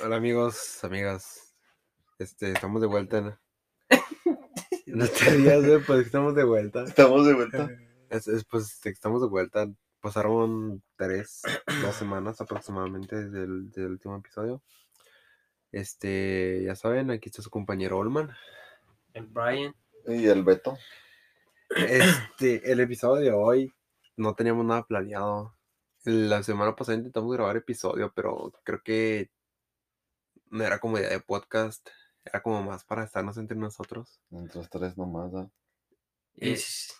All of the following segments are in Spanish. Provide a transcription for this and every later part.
Hola amigos, amigas. Este, estamos de vuelta en nuestros días de pues estamos de vuelta. Estamos de vuelta. Es, es, pues estamos de vuelta. Pasaron tres, dos semanas aproximadamente desde el, del último episodio. Este, ya saben, aquí está su compañero Olman. El Brian. Y el Beto. Este, el episodio de hoy no teníamos nada planeado. La semana pasada intentamos grabar episodio, pero creo que no era como idea de podcast. Era como más para estarnos entre nosotros. Entre los tres nomás, ¿ah? Y, sí.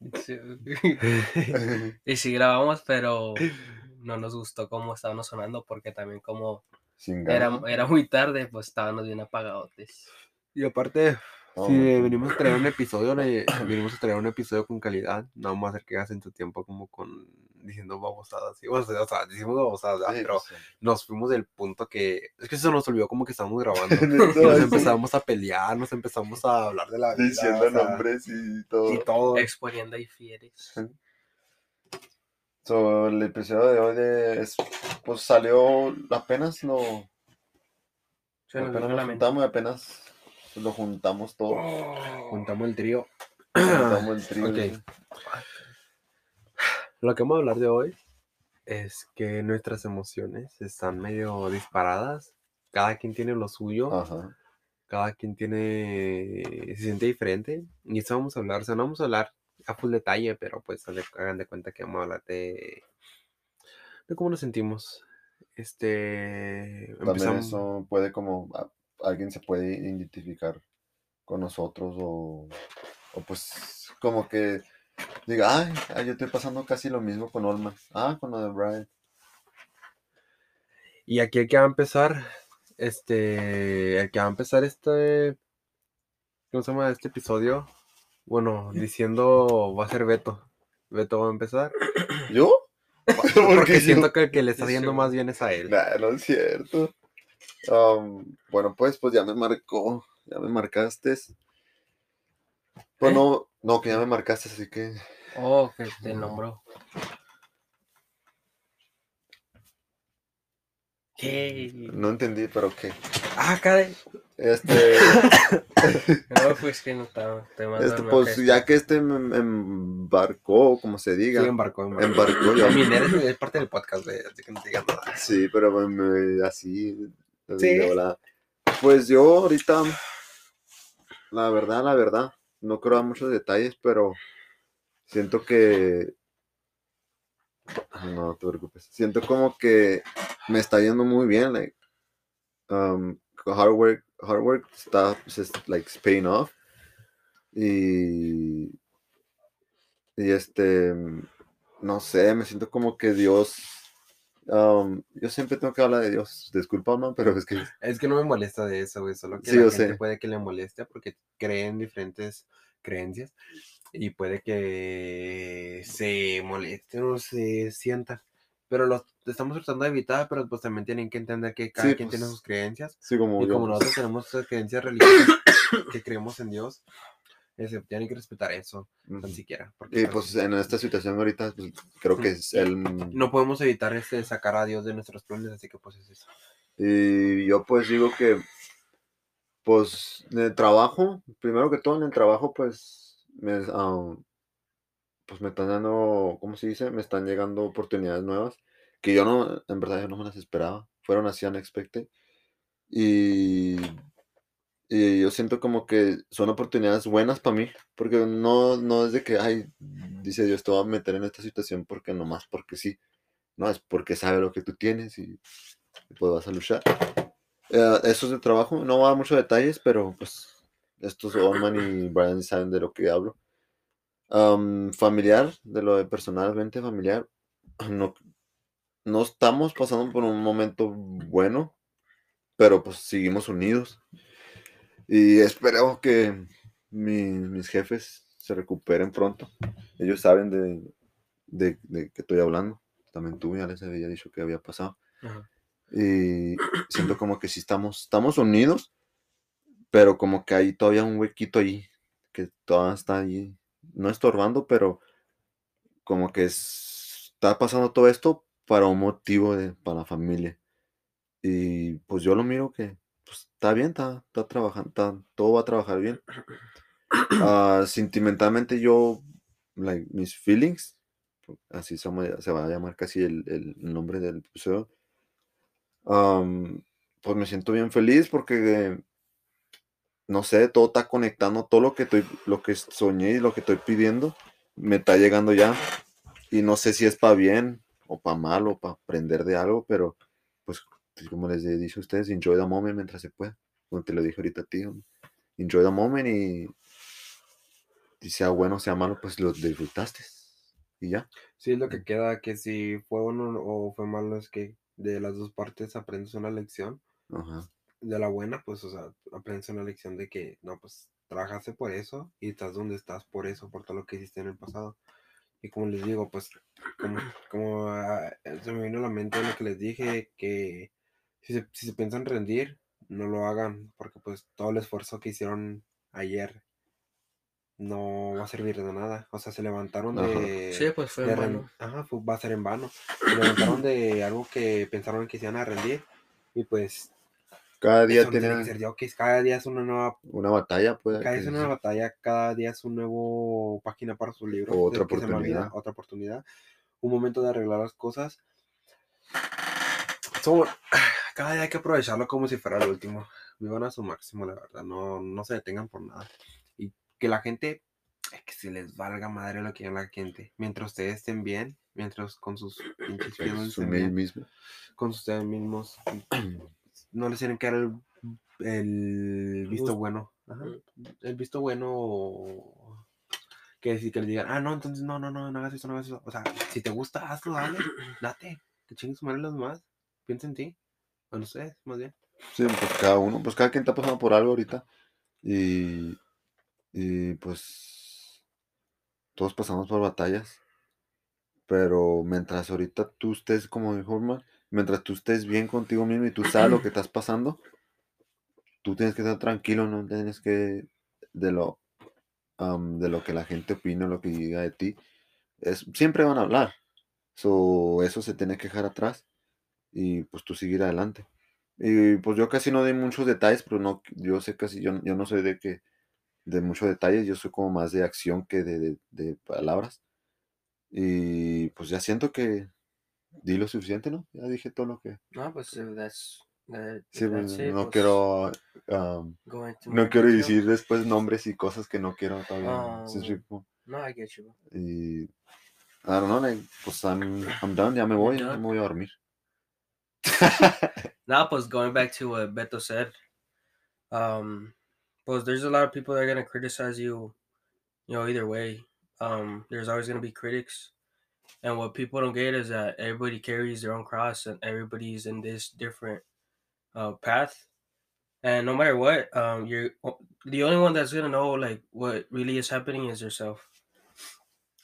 y sí grabamos, pero no nos gustó cómo estábamos sonando porque también como Sin era, era muy tarde, pues estábamos bien apagadotes. Y aparte, No, si no. venimos a traer un episodio, venimos a traer un episodio con calidad. No vamos a hacer que gasten tu tiempo como con diciendo babosadas. ¿sí? O sea, o sea, decimos babosadas. Sí, pero nos fuimos del punto que. Es que se nos olvidó como que estábamos grabando. nos empezamos a pelear, nos empezamos a hablar de la vida. Diciendo o sea, nombres y todo. Y todo. Exponiendo y fieres. So, el episodio de hoy de- es, pues salió apenas lo Se apenas mente. juntamos y apenas lo juntamos todo. Juntamos el trío. Juntamos el trío. Ok. Lo que vamos a hablar de hoy es que nuestras emociones están medio disparadas. Cada quien tiene lo suyo. Ajá. cada quien tiene, se siente diferente. Y eso vamos a hablar, o sea, no vamos a hablar a full detalle, pero pues hagan de cuenta que vamos a hablar de, de cómo nos sentimos. Este, También empezamos, eso puede como a- alguien se puede identificar con nosotros o, o pues como que diga, ay, ay, yo estoy pasando casi lo mismo con Olman. Ah, con lo de Brian. y aquí el que va a empezar, este, el que va a empezar este, ¿cómo se llama? Este episodio, bueno, diciendo va a ser Beto. Beto va a empezar. ¿Yo? Porque yo? siento que el que le está sí. más bien es a él. Nah, no es cierto. Am, bueno, pues, pues ya me marcó, ya me marcaste. Pues ¿Eh? no, no, que ya me marcaste, así que Oh, que te nombró. ¿Qué? no entendí, pero qué. Ah, caray. Este, No, pues que no estaba. Te este, pues ya que este me me embarcó, como se Sí, diga, embarcó, embarcó. embarcó ya. Minera es, parte del podcast, güey, así que no digas nada. Sí, pero me- me- así, así Sí. de volada. Pues yo ahorita, la verdad, la verdad, no creo a muchos detalles, pero siento que, no te preocupes, siento como que me está yendo muy bien, like, um, hard work, hard work está, es, like, paying off, y, y este, no sé, me siento como que Dios, um, yo siempre tengo que hablar de Dios, disculpa, man, pero es que Es que no me molesta de eso, güey, solo que Sí, la gente sé. puede que le moleste porque creen diferentes creencias y puede que se molesten o se sientan. Pero lo estamos tratando de evitar, pero pues también tienen que entender que cada Sí, quien tiene pues, sus creencias. sí, como Y yo, como pues, nosotros tenemos creencias religiosas que creemos en Dios, ese, tienen que respetar eso, ujú. tan siquiera. Porque Y pues, pues en esta situación ahorita, pues, creo que es el... no podemos evitar este sacar a Dios de nuestros planes, así que pues es eso. Y yo pues digo que, pues, en el trabajo, primero que todo en el trabajo, pues, me, pues me están dando, ¿cómo se dice? Me están llegando oportunidades nuevas que yo no, en verdad yo no me las esperaba. Fueron así unexpected. Y, y yo siento como que son oportunidades buenas para mí, porque no, no es de que, ay, dice Dios, te voy a meter en esta situación porque nomás porque sí. No, es porque sabe lo que tú tienes y, y pues vas a luchar. Eh, eso es de trabajo, no va a muchos detalles, pero pues estos Orman y Brian saben de lo que hablo. Am, familiar, de lo de personalmente familiar, no, no estamos pasando por un momento bueno, pero pues seguimos unidos. Y espero que mi- mis jefes se recuperen pronto. Ellos saben de, de, de qué estoy hablando. También tú ya les había dicho que había pasado. Ajá. Y siento como que sí estamos, estamos unidos, pero como que hay todavía un huequito ahí, que todavía está ahí, no estorbando, pero como que es- está pasando todo esto para un motivo de, para la familia. Y pues yo lo miro que pues, está bien, está, está trabajando, está- todo va a trabajar bien. Ah, sentimentalmente yo, like, mis feelings, así se, se va a llamar casi el, el nombre del episodio, am, pues me siento bien feliz porque, no sé, todo está conectando, todo lo que, estoy, lo que soñé y lo que estoy pidiendo me está llegando ya. Y no sé si es para bien o para mal o para aprender de algo, pero pues como les he dicho a ustedes, enjoy the moment mientras se pueda. Como te lo dije ahorita a ti, enjoy the moment y, y sea bueno, sea malo, pues lo disfrutaste. Y ya. Sí, es lo que queda, que si fue bueno o fue malo, es que de las dos partes aprendes una lección. Ajá. De la buena, pues, o sea, aprendes una lección de que, no, pues, trabajaste por eso y estás donde estás por eso, por todo lo que hiciste en el pasado. Y como les digo, pues, como, como ah, se me vino a la mente lo que les dije, que si se, si se piensan rendir, no lo hagan, porque pues todo el esfuerzo que hicieron ayer no va a servir de nada. O sea, se levantaron Ajá. de... Sí, pues fue de en vano. Ajá, fue- va a ser en vano. Se levantaron de algo que pensaron que se iban a rendir y pues Cada día tiene ser ok, cada día es una nueva una batalla, pues. cada día es una batalla, cada día es una nueva página para su libro. O otra me olvida, oportunidad. otra oportunidad. Un momento de arreglar las cosas. So, cada día hay que aprovecharlo como si fuera el último. Vivan a su máximo, la verdad. No, no se detengan por nada. Y que la gente, es que se les valga madre lo que diga la gente. Mientras ustedes estén bien, mientras con sus pinches con ustedes mismos, no les tienen que dar el, el visto bueno. Ajá, El visto bueno que decir que les digan, ah, no, entonces no, no, no, no hagas eso, no hagas eso. O sea, si te gusta, hazlo, dale, date, que chingues madre los demás. Piensa en ti, en ustedes, más bien. Sí, pues cada uno, pues cada quien está pasando por algo ahorita. Y, y pues todos pasamos por batallas. Pero mientras ahorita tú estés, como dijo Orman, mientras tú estés bien contigo mismo y tú sabes lo que estás pasando, tú tienes que estar tranquilo, no tienes que de lo am, de lo que la gente opina, lo que diga de ti. Es, siempre van a hablar. So, eso se tiene que dejar atrás y pues tú seguir adelante. Y pues yo casi no doy muchos detalles, pero no, yo sé casi, yo, yo no soy de que de muchos detalles, yo soy como más de acción que de, de- de palabras. Y pues ya siento que di lo suficiente, ¿no? Ya dije todo lo que... No, pues if that's, Sí, pues, that's it, no pues, quiero... um, no quiero decir después nombres y cosas que no quiero todavía. No, I get you. y... I don't know, like, pues I'm, I'm done, ya me voy, ya me voy a dormir. Now, pues going back to what Beto said, um, pues there's a lot of people that are gonna criticize you, you know, either way. Um, there's always gonna be critics, and what people don't get is that everybody carries their own cross, and everybody's in this different uh, path. And no matter what, um, you're the only one that's gonna know like what really is happening is yourself.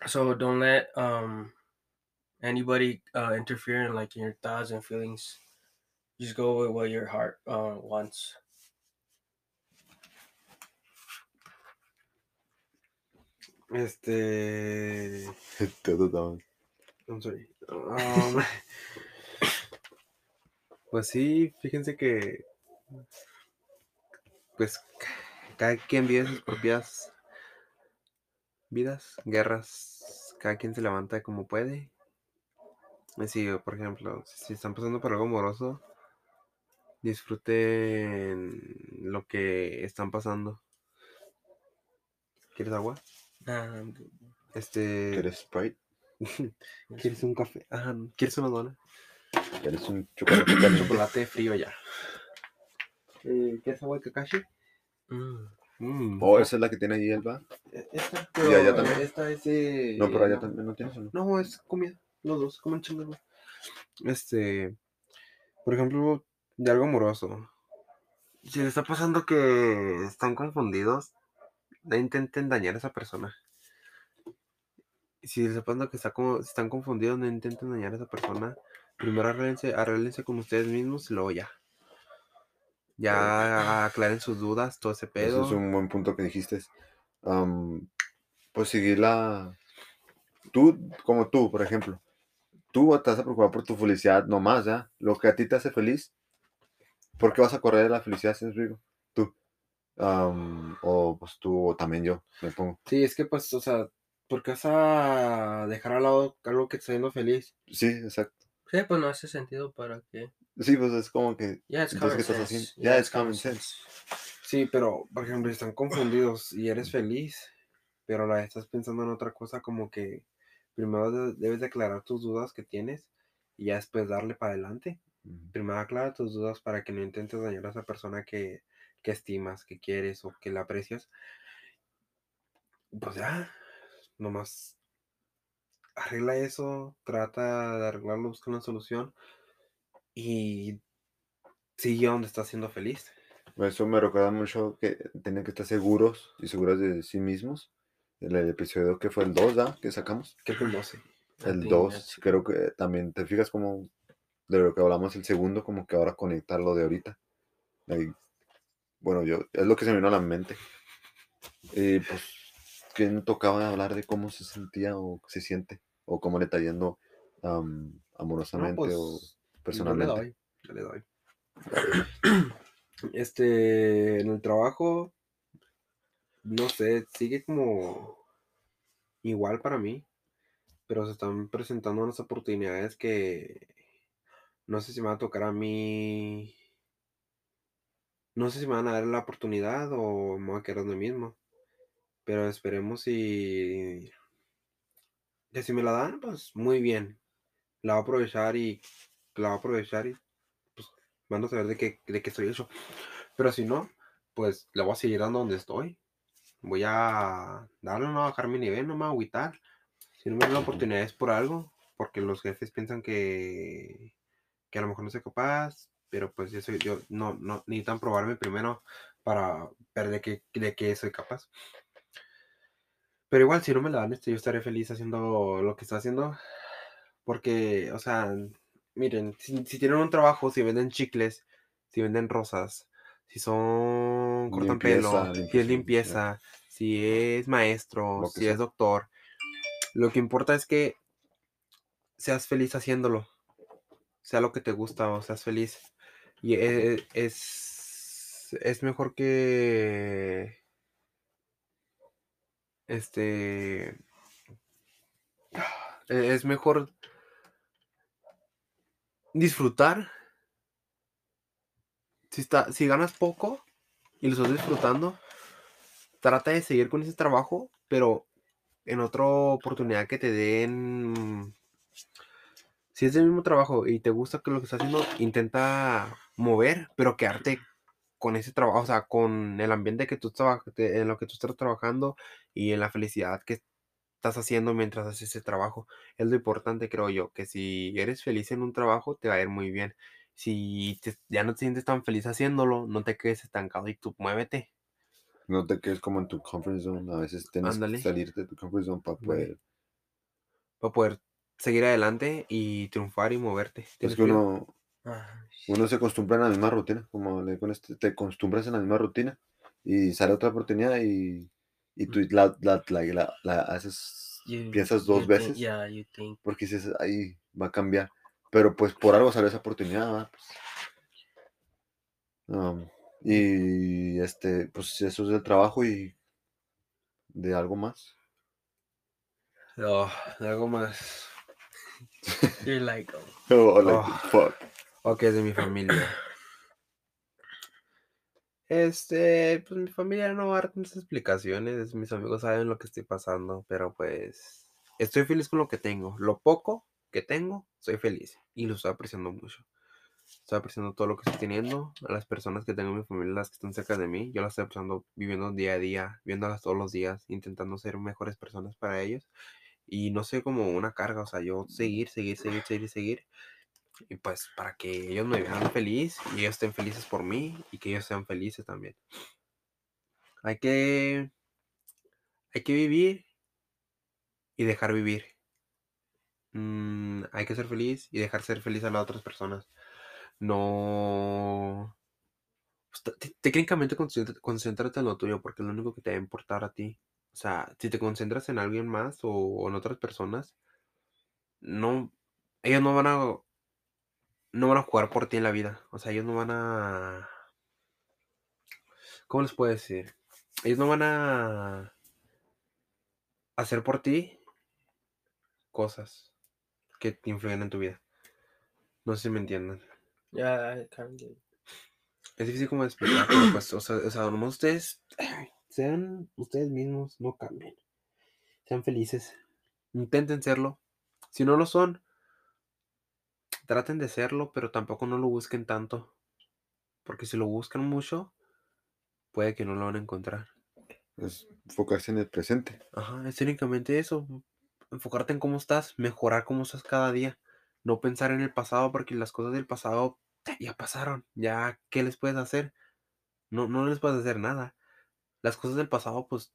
So don't let um anybody uh, interfere in like your thoughts and feelings just go with what your heart uh, wants. Este. I'm sorry. Um, pues sí, fíjense que. Pues cada quien vive sus propias vidas, guerras. Cada quien se levanta como puede. Si, por ejemplo, si están pasando por algo amoroso, disfruten lo que están pasando. ¿Quieres agua? Nah, I'm good. Este. ¿Quieres Sprite? ¿Quieres un café? Ajá, ¿quieres una dona? ¿Quieres un chocolate frío ya. Eh, ¿Quieres agua de Kakashi? Mm. Mm. Oh, esa es la que tiene ahí el bar. E- Esta, Y allá también. Esta es de... No, pero allá también no tienes. ¿o no? No, es comida. Los dos, comen chingón. Este... Por ejemplo, de algo amoroso. Si le está pasando que están confundidos, no intenten dañar a esa persona. Si pasando que está como, si están confundidos, no intenten dañar a esa persona. Primero arréglense, arréglense con ustedes mismos y luego ya. Ya aclaren sus dudas, todo ese pedo. Ese es un buen punto que dijiste. Pues seguir la... Tú, como tú, por ejemplo. Tú te vas a preocupar por tu felicidad nomás, ¿ya? Lo que a ti te hace feliz, ¿por qué vas a correr de la felicidad, si me explico? Tú. O pues tú, o también yo, me pongo. Sí, es que pues, o sea, ¿por qué vas a dejar al lado algo que te está haciendo feliz? Sí, exacto. Sí, pues no hace sentido para que. Sí, pues es como que. Yeah, it's Entonces, common ¿qué estás sense. haciendo? Yeah, it's common sense. Sí, pero, por ejemplo, si están confundidos y eres feliz, pero la estás pensando en otra cosa, como que primero de- debes declarar tus dudas que tienes y ya después darle para adelante. Primero aclara tus dudas para que no intentes dañar a esa persona que, que estimas, que quieres o que la aprecias. Pues ya, nomás arregla eso, trata de arreglarlo, busca una solución y sigue donde estás siendo feliz. Eso me recuerda mucho que tienen que estar seguros y seguras de sí mismos. El, el episodio que fue el 2, ¿da? Que sacamos. ¿Qué fue el 12? I El think 2, that's- creo que también te fijas como de lo que hablamos el segundo, como que ahora conectar lo de ahorita. Ahí, bueno, yo, es lo que se me vino a la mente. Y pues, ¿quién tocaba hablar de cómo se sentía o se siente? O cómo le está yendo am, amorosamente o pues, personalmente. Yo le doy, yo le doy. Este, en el trabajo, no sé, sigue como igual para mí, pero se están presentando unas oportunidades que no sé si me va a tocar a mí, no sé si me van a dar la oportunidad o me voy a quedar donde mismo, pero esperemos y que si me la dan, pues muy bien, la voy a aprovechar y la voy a aprovechar y pues van a saber de qué, de qué estoy hecho. Pero si no, pues le voy a seguir dando donde estoy. Voy a darle, no a bajar mi nivel, no me voy a agüitar. Si no me dan la Ujú. oportunidad es por algo, porque los jefes piensan que, que a lo mejor no soy capaz, pero pues yo soy, yo no, no necesitan probarme primero para ver de qué, de qué soy capaz. Pero igual, si no me la dan, este, yo estaré feliz haciendo lo que está haciendo. Porque, o sea, miren, si, si tienen un trabajo, si venden chicles, si venden rosas, si son cortan pelo, Limpieza, si es limpieza, limpieza, si es maestro, si sea. es doctor, lo que importa es que seas feliz haciéndolo, sea lo que te gusta o seas feliz. Y e- es, es mejor que, este, e- es mejor disfrutar. Si, está, si ganas poco y lo estás disfrutando, trata de seguir con ese trabajo, pero en otra oportunidad que te den. Si es el mismo trabajo y te gusta lo que estás haciendo, intenta mover, pero quedarte con ese trabajo, o sea, con el ambiente que tú te- en lo que tú estás trabajando y en la felicidad que estás haciendo mientras haces ese trabajo. Es lo importante, creo yo, que si eres feliz en un trabajo, te va a ir muy bien. Si te- ya no te sientes tan feliz haciéndolo, no te quedes estancado y tú muévete. No te quedes como en tu comfort zone. A veces tienes Ándale. que salir de tu comfort zone para poder. Para poder seguir adelante y triunfar y moverte. Es ¿Tienes que uno, uno se acostumbra en la misma rutina. Como le con este, te acostumbras en la misma rutina y sale otra oportunidad y, y tú la, la, la, la- haces, you- piensas you dos think- veces yeah, you think. porque dices, ahí va a cambiar. Pero pues por algo salió esa oportunidad. Pues, um, y este, pues eso es del trabajo y de algo más. No, algo más. You're like, oh, Oh, like, Oh. fuck. Ok, de mi familia. Este, pues mi familia no va a dar muchas explicaciones. Mis amigos saben lo que estoy pasando, pero pues estoy feliz con lo que tengo. Lo poco que tengo, soy feliz y lo estoy apreciando mucho. Estoy apreciando todo lo que estoy teniendo, a las personas que tengo en mi familia, las que están cerca de mí. Yo las estoy apreciando viviendo día a día, viéndolas todos los días, intentando ser mejores personas para ellos. Y no sé como una carga, o sea, yo seguir, seguir, seguir, seguir, seguir. Y pues para que ellos me vean feliz y ellos estén felices por mí y que ellos sean felices también. Hay que hay que vivir y dejar vivir. Mm, hay que ser feliz y dejar ser feliz a las otras personas. No pues, te- te- técnicamente concéntrate en lo tuyo porque es lo único que te va a importar a ti. O sea, si te concentras en alguien más o en otras personas, no ellos no van a no van a jugar por ti en la vida. O sea, ellos no van a... ¿Cómo les puedo decir? Ellos no van a hacer por ti cosas que te influyen en tu vida. No sé si me entienden. Yeah, get it. Es difícil como explicar, pero pues, o sea, o sea, nomás ustedes sean ustedes mismos, no cambien. Sean felices. Intenten serlo. Si no lo son, traten de serlo, pero tampoco no lo busquen tanto. Porque si lo buscan mucho, puede que no lo van a encontrar. Es enfocarse en el presente. Ajá, es únicamente eso. Enfocarte en cómo estás, mejorar cómo estás cada día. No pensar en el pasado, porque las cosas del pasado ya pasaron. Ya, ¿qué les puedes hacer? No, no les puedes hacer nada. Las cosas del pasado, pues,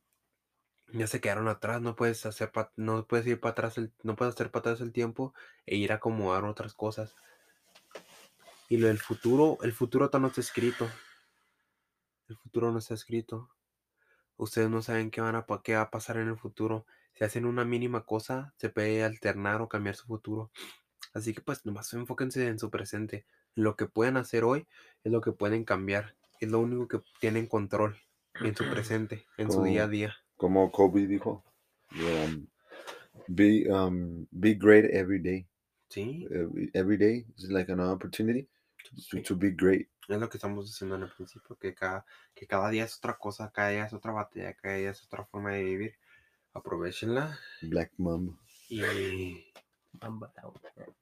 ya se quedaron atrás. No puedes hacer, pa- no puedes ir para atrás, el- no puedes hacer para atrás el tiempo e ir a acomodar otras cosas. Y lo del futuro, el futuro todavía no está escrito. El futuro no está escrito. Ustedes no saben qué, van a, qué va a pasar en el futuro. Si hacen una mínima cosa, se puede alternar o cambiar su futuro. Así que pues nomás enfóquense en su presente. Lo que pueden hacer hoy es lo que pueden cambiar. Es lo único que tienen control en su presente, en su día a día. Como Kobe dijo, um, be, um, be great every day. Sí, Every, every day is like an opportunity to, sí. to be great. Es lo que estamos diciendo en el principio, que cada, que cada día es otra cosa, cada día es otra batalla, cada día es otra forma de vivir. Aprovechenla Black Mamba. y Mamba.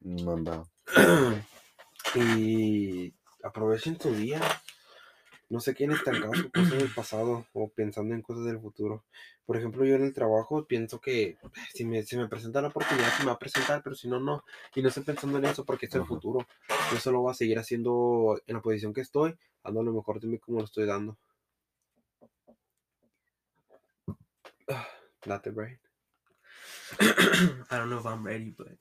Mamba. y aprovechen tu día. No se queden estancados con cosas del pasado o pensando en cosas del futuro. Por ejemplo, yo en el trabajo pienso que si me, si me presenta la oportunidad, se me va a presentar, pero si no, no. Y no estoy pensando en eso porque es el Ajá. futuro. Yo solo voy a seguir haciendo en la posición que estoy, dando lo mejor de mí como lo estoy dando. Date, Brian. I don't know if I'm ready, but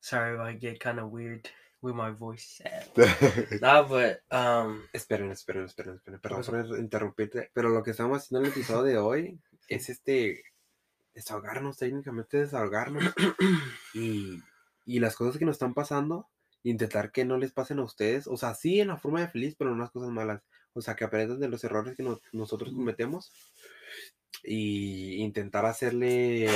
sorry if I get kind of weird with my voice. Nah, but um, Esperen, esperen, esperen, esperen. Perdón por interrumpirte, pero lo que estamos haciendo en el episodio de hoy es este desahogarnos, técnicamente desahogarnos y, y las cosas que nos están pasando, intentar que no les pasen a ustedes, o sea, sí en la forma de feliz, pero no las cosas malas, o sea, que aprendan de los errores que nos- nosotros cometemos y intentar hacerles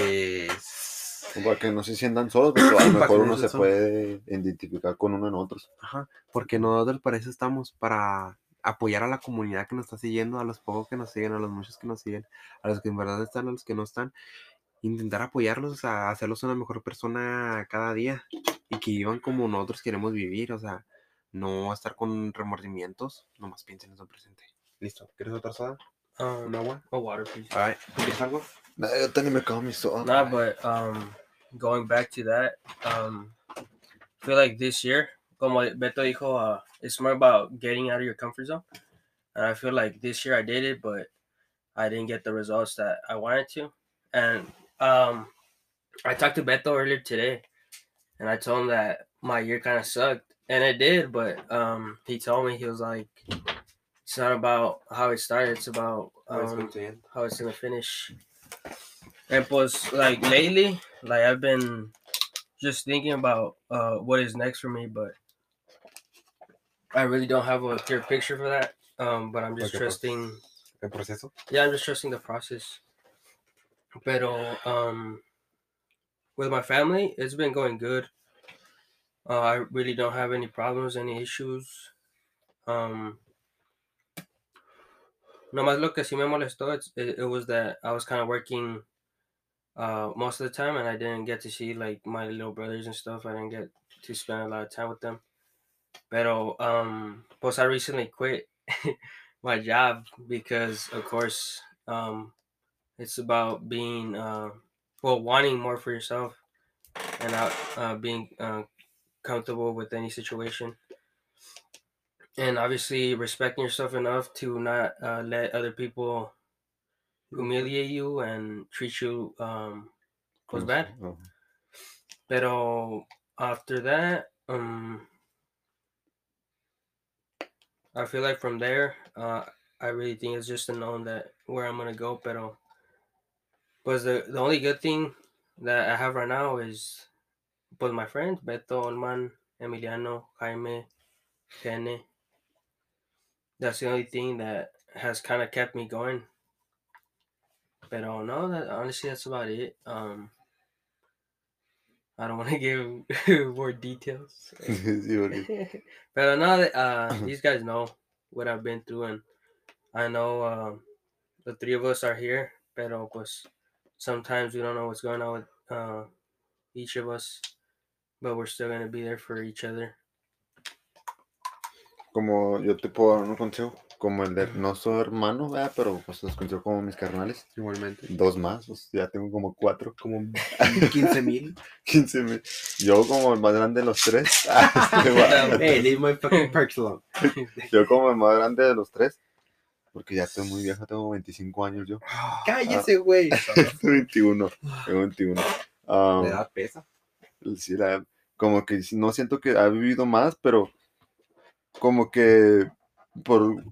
Para que no se sientan solos, porque a lo mejor no uno se puede identificar con uno en otros. Ajá, porque nosotros para eso estamos, para apoyar a la comunidad que nos está siguiendo, a los pocos que nos siguen, a los muchos que nos siguen, a los que en verdad están, a los que no están, intentar apoyarlos, a hacerlos una mejor persona cada día y que vivan como nosotros queremos vivir, o sea, no estar con remordimientos, nomás piensen en su presente. Listo, ¿quieres otra soda? um, ¿Un agua? a water, please. Alright, ¿quieres algo? Nah, yo también me cago en mi soda. Nah, but um, going back to that, um, I feel like this year, como Beto dijo, uh, it's more about getting out of your comfort zone. And I feel like this year I did it, but I didn't get the results that I wanted to. And um, I talked to Beto earlier today, and I told him that my year kind of sucked, and it did. But um, he told me he was like, it's not about how it started; it's about um, how it's gonna finish. And plus, like lately, like I've been just thinking about uh what is next for me, but I really don't have a clear picture for that. Um, but I'm just trusting. ¿El proceso? Yeah, I'm just trusting the process. Pero um, with my family, it's been going good. Uh, I really don't have any problems, any issues. Um, nomás lo que sí me molestó, it, it was that I was kind of working uh, most of the time and I didn't get to see like my little brothers and stuff. I didn't get to spend a lot of time with them. Pero, um, pues I recently quit my job because, of course, um, it's about being, uh, well, wanting more for yourself and not uh, being uh, comfortable with any situation. And obviously, respecting yourself enough to not uh, let other people humiliate you and treat you um, was bad. Oh. Pero after that, um, I feel like from there, uh, I really think it's just a known that where I'm gonna go. Pero, pues the the only good thing that I have right now is, pues my friends Beto, Olman, Emiliano, Jaime, Kene. That's the only thing that has kind of kept me going. But no, that honestly, that's about it. Um, I don't want to give more details. Sí, porque- but no, uh, these guys know what I've been through, and I know um, the three of us are here. Pero pues sometimes we don't know what's going on with uh, each of us, but we're still gonna be there for each other. como yo te puedo dar un consejo, como el de no soy hermano, ¿verdad? pero pues los considero como mis carnales. Igualmente. Dos más, pues, ya tengo como cuatro, Como 15 mil. 15 mil. Yo como el más grande de los tres. Ah, hey, leave my fucking perks alone. yo como el más grande de los tres. Porque ya estoy muy viejo, tengo 25 años yo. Cállese, güey. 21, tengo 21. Ah, Le da pesa. sí, la- como que no siento que ha vivido más, pero como que por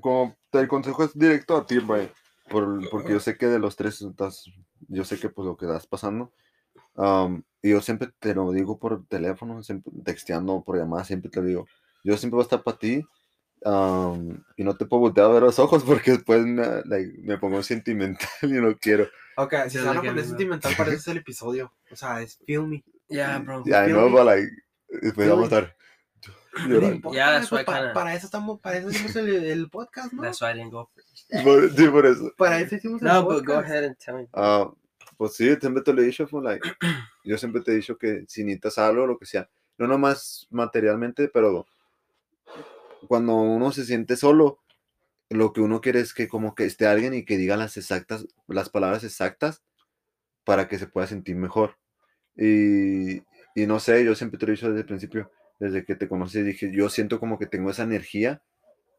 como el consejo es directo a ti, por, porque yo sé que de los tres estás, yo sé que pues lo que estás pasando. am, y yo siempre te lo digo por teléfono, siempre texteando, por llamada, siempre te lo digo. Yo siempre voy a estar para ti. am, y no te puedo voltear a ver los ojos porque después me, like, me pongo sentimental y no quiero. Ok, si se van a poner sentimental, para es el episodio. O sea, es feel me. Yeah, bro. No, me? but like, después vamos a estar llorando. pues, para eso estamos, para eso hicimos el, el podcast, ¿no? That's why I didn't go first. Por, sí, por eso. Para eso hicimos el No, podcast. but go ahead and tell me. Ah, pues sí, siempre te lo he dicho, fue like, yo siempre te he dicho que si necesitas algo, lo que sea, no nomás materialmente, pero cuando uno se siente solo, lo que uno quiere es que como que esté alguien y que diga las exactas, las palabras exactas para que se pueda sentir mejor. Y, y no sé, yo siempre te lo he dicho desde el principio, desde que te conocí, dije, yo siento como que tengo esa energía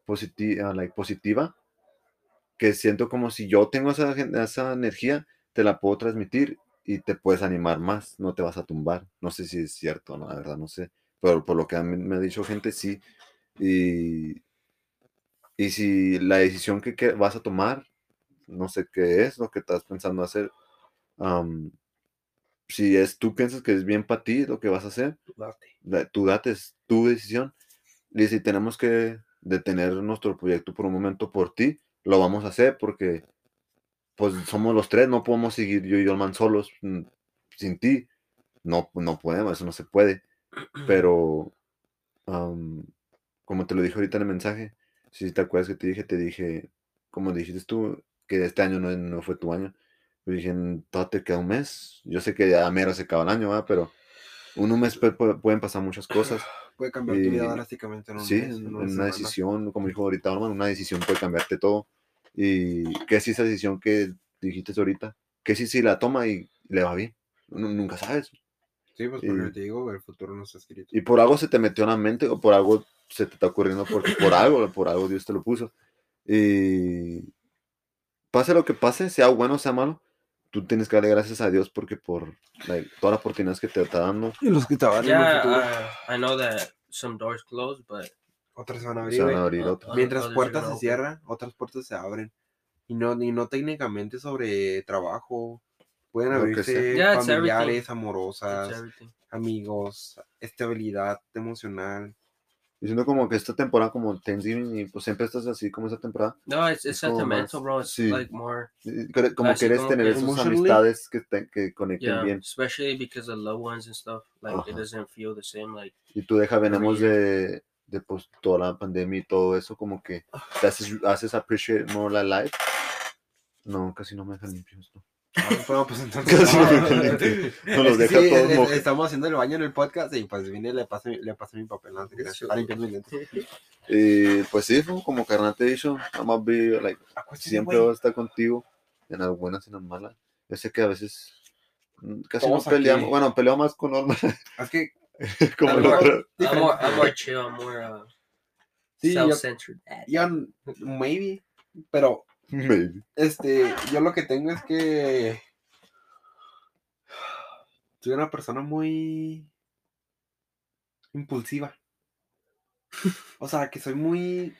positiva, like, positiva, que siento como si yo tengo esa, esa energía, te la puedo transmitir y te puedes animar más, no te vas a tumbar. No sé si es cierto, no, la verdad, no sé. Pero por lo que me ha dicho gente, sí. Y, y si la decisión que, que vas a tomar, no sé qué es lo que estás pensando hacer, si es tú piensas que es bien para ti lo que vas a hacer, la- tú date, es tu decisión. Y si tenemos que detener nuestro proyecto por un momento por ti, lo vamos a hacer porque pues somos los tres, no podemos seguir yo y Olman solos mm, sin ti. No, no podemos, eso no se puede. Pero, am, como te lo dije ahorita en el mensaje, si te acuerdas que te dije, te dije, como dijiste tú, que este año no, no fue tu año. Yo dije, "Mm, todavía te queda un mes. Yo sé que a mero se acaba el año, ¿verdad? pero en un mes pu- pu- pueden pasar muchas cosas. Puede cambiar tu vida Y- drásticamente en un Sí, mes, en en una, semana. decisión, como dijo ahorita Norman, una decisión puede cambiarte todo. Y que si esa decisión que dijiste ahorita, que si si la toma y le va bien, Nu- nunca sabes. Sí, pues y- porque te digo, el futuro no está escrito. Y por algo se te metió en la mente o por algo se te está ocurriendo, porque por algo, por algo Dios te lo puso. Y pase lo que pase, sea bueno o sea malo, tú tienes que darle gracias a Dios porque por like, todas las oportunidades que te está dando, Y los que te van Yeah, uh, I know that some doors close, but otras se van a se abrir. van a abrir uh, otras. Mientras puertas se cierran, otras puertas se abren. Y no, y no técnicamente sobre trabajo. Pueden Lo abrirse. Yeah, familiares, amorosas, amigos, estabilidad emocional. Y siento como que esta temporada como Thanksgiving y pues siempre estás así como esa temporada. No, it's, it's Es sentimental, bro. It's sí. like more, Como quieres tener esas amistades que, te- que conecten yeah, bien. especially because of loved ones and stuff. Like it doesn't feel the same. Like Y tú deja, venimos de, de pues, toda la pandemia y todo eso, como que te haces, haces appreciate more la life. No, casi no me dejan limpio esto. Ah, bueno, pues entonces. Casi no no. los que deja sí, todos es- mojados. Estamos haciendo el baño en el podcast y pues vine y le pasé, le pasé mi papel. Te creas, Sure. Está limpiando mis dientes. Y pues sí, como carnal te dicho, be, like, siempre voy a estar contigo, en las buenas y en las malas. Yo sé que a veces mm, casi no peleamos, aquí. bueno, peleo más con Norma, Es que como el Amor. otro. I'm more, I'm more chill. I'm more Sí, yo- self-centered. yo, maybe, pero Maybe. este, yo lo que tengo es que soy una persona muy impulsiva. O sea, que soy muy...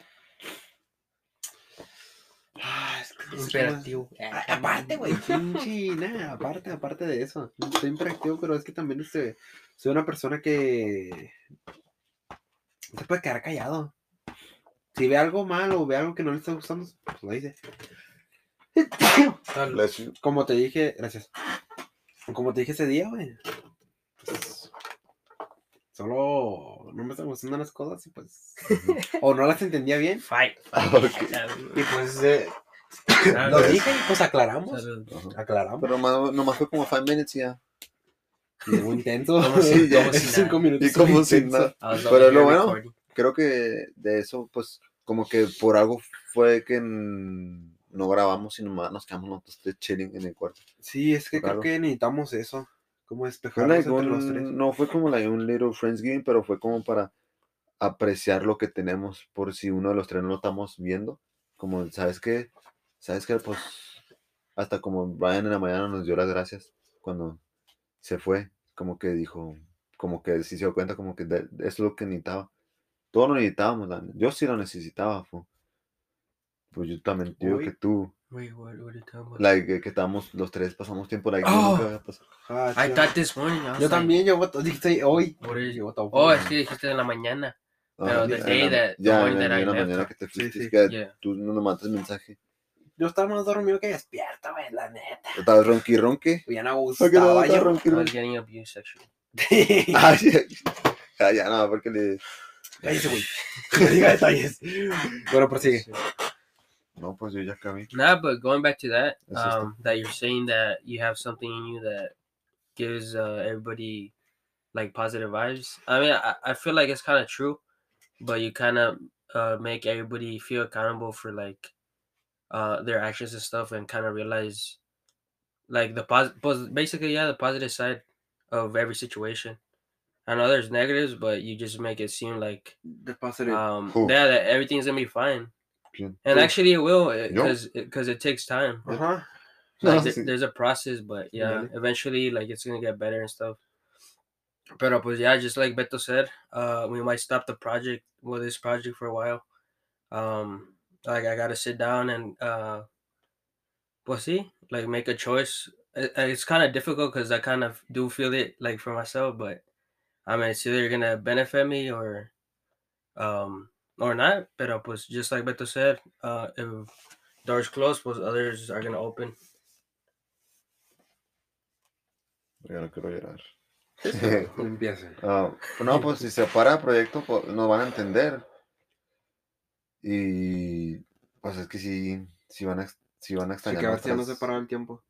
Ah, es que Imperativo. A- Aparte, güey, pinche, nada, aparte, aparte de eso. Soy imperactivo, pero es que también este, soy una persona que se puede quedar callado. Si ve algo mal o ve algo que no le está gustando, pues lo dice. Como te dije, gracias. Como te dije ese día, güey. pues, solo no me están gustando las cosas y pues. o no las entendía bien. Fight. Ok. Salud. Y pues eh, lo dije y pues aclaramos. Aclaramos. Pero nomás, nomás fue como 5 minutes ya. Y muy intenso. Como si- ya como si cinco minutos. Y como muy si intenso. nada. Pero lo bueno- recording. Creo que de eso, pues, como que por algo fue que no grabamos y nomás nos quedamos nosotros de chilling en el cuarto. Sí, es que Claro. creo que necesitamos eso. Como despejarnos like entre un- los tres. no fue como like un little friendsgiving, pero fue como para apreciar lo que tenemos por si uno de los tres no lo estamos viendo. Como, ¿sabes qué? ¿Sabes qué? Pues hasta como Brian en la mañana nos dio las gracias cuando se fue. Como que dijo, como que sí se dio cuenta, como que de- de- es lo que necesitaba. Todos lo necesitábamos, la- yo sí lo necesitaba. fu. Pues yo también, yo digo Uy. que tú, Wait, what, what are you talking about? like, que- que estábamos los tres, pasamos tiempo, like, Oh. nunca había pasado. Ah, I thought this morning. I Yo like, también, yo dije hoy. Yo Oh, hoy. es que dijiste en la mañana. Ah, Pero the ya, day en la- that- the ya, morning en that I en la mañana que te Sí, fuiste, sí. que Yeah. tú no nos mandas mensaje. Yo estaba más dormido que despierto, güey, la neta. Estabas ronqui ronque. Bien a gusto. ¿Por qué no estaba estabas yo. ronqui I was getting abused sexually. Ah, ya, ya, no, porque le. Cállese, güey. No diga detalles. Bueno, prosigue. No, pues yo ya acabé. Nah, but going back to that, That's um, that you're saying that you have something in you that gives uh, everybody like positive vibes. I mean, I, I feel like it's kind of true, but you kind of uh, make everybody feel accountable for like uh, their actions and stuff, and kind of realize like the positive, basically, yeah, the positive side of every situation. I know there's negatives, but you just make it seem like De positive. um, Who? yeah, that everything's gonna be fine. Bien. And Tú. actually, it will because because it takes time. Ajá. No, Like, th- there's a process, but yeah, Really? eventually, like it's gonna get better and stuff. Pero pues yeah, just like Beto said, uh, we might stop the project, well, this project for a while. Um, like I gotta sit down and uh, pues see, like make a choice. It- It's kind of difficult because I kind of do feel it like for myself, but I mean, it's either gonna benefit me or um or not. Pero pues just like Beto said, uh, if doors close, pues others are gonna open. Ya no quiero llorar. Ah, no, pues si se para el proyecto, pues, nos van a entender. Y pues es que sí, sí van a, sí van a extrañar. que ver si ya no nuestras- se para el tiempo.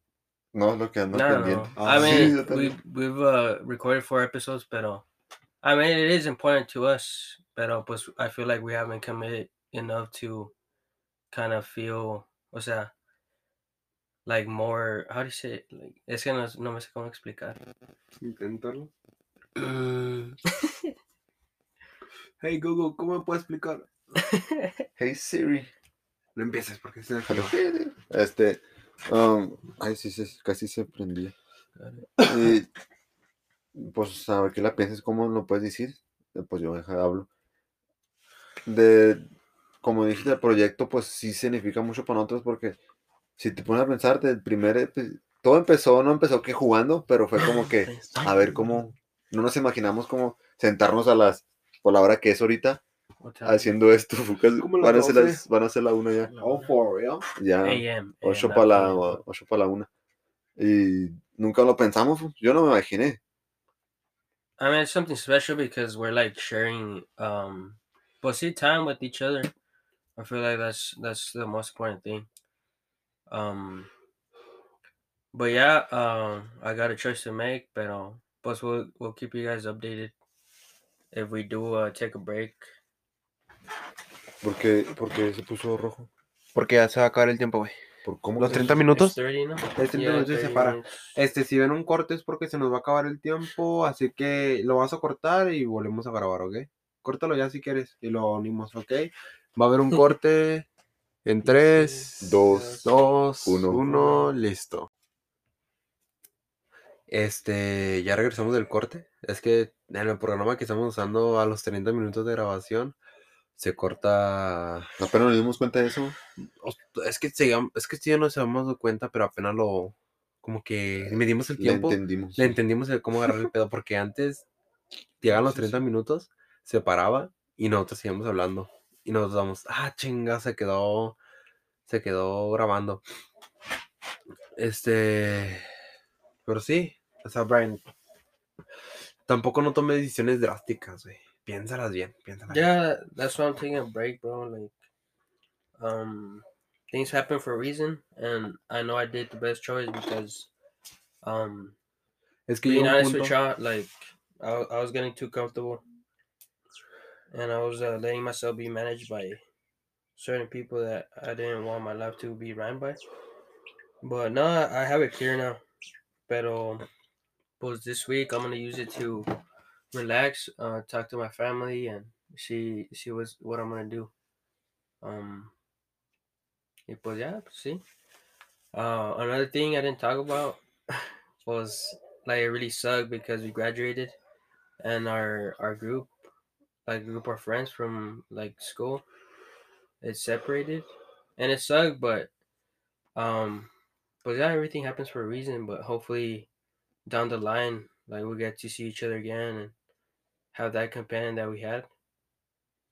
No, es lo que ando No, no, pendiente. no. Ah, I sí, mean, yo también. we we've uh, recorded four episodes, pero I mean it is important to us. Pero pues I feel like we haven't committed enough to kind of feel, o sea, like more. How do you say it? Like, es que no, no me sé cómo explicar. Inténtalo. Mm. Hey Google, ¿cómo me puedes explicar? Hey Siri. No empieces porque se Hello. Este, um, ay, sí, sí, casi se prendía. Y, pues, a ver qué la piensas, ¿cómo lo puedes decir? Eh, Pues yo hablo. De, como dijiste, el proyecto, pues sí significa mucho para nosotros porque si te pones a pensar, del primer, epi- todo empezó, no empezó que jugando, pero fue como que, a ver cómo, no nos imaginamos como sentarnos a las, por la hora que es ahorita, haciendo esto, van a ser 12. las, van a ser la una ya, Oh, for real. ya. AM. 8 AM, para la, ocho pa' la una. Y nunca lo pensamos, yo no me imaginé. I mean, it's something special because we're like sharing, um, but see time with each other. I feel like that's that's the most important thing. Um, but yeah, um, I got a choice to make, but but we'll we'll keep you guys updated if we do uh, take a break. Porque, porque se puso rojo. Porque ya se va a acabar el tiempo, güey. ¿Por cómo? Los que- 30 minutos. It's 30, ¿no? Los 30 minutos se 30 para. minutes. Este, si ven un corte es porque se nos va a acabar el tiempo, así que lo vas a cortar y volvemos a grabar, ¿ok? Córtalo ya si quieres y lo unimos, ¿ok? Va a haber un corte en 3, Dos, 2, uno. 1, listo. Este, ya regresamos del corte. Es que en el programa que estamos usando a los 30 minutos de grabación se corta. Apenas nos dimos cuenta de eso. Es que, se, es que ya nos habíamos dado cuenta, pero apenas lo. Como que medimos el Le tiempo. entendimos. Le entendimos el cómo agarrar el pedo, porque antes llegaban los Sí, 30 minutos, se paraba y nosotros seguíamos hablando. Y nos damos, ah, chinga, se quedó, se quedó grabando. Este, pero sí, o sea, Brian, tampoco no tome decisiones drásticas, güey. Piénsalas bien, piénsalas bien. Yeah, that's why I'm taking a break, bro. Like, um, things happen for a reason, and I know I did the best choice because, um, Es que being honest with y'all, like, I, I was getting too comfortable, and I was uh, letting myself be managed by certain people that I didn't want my life to be ran by. But no, I have it clear now. Pero, pues this week I'm gonna use it to relax, uh, talk to my family, and see see what's what I'm gonna do. Um, y pues yeah, sí. Uh, another thing I didn't talk about was like it really sucked because we graduated, and our our group, like group of friends from like school, it separated, and it sucked. But um, but yeah, everything happens for a reason. But hopefully, down the line, like we'll get to see each other again and have that companion that we had.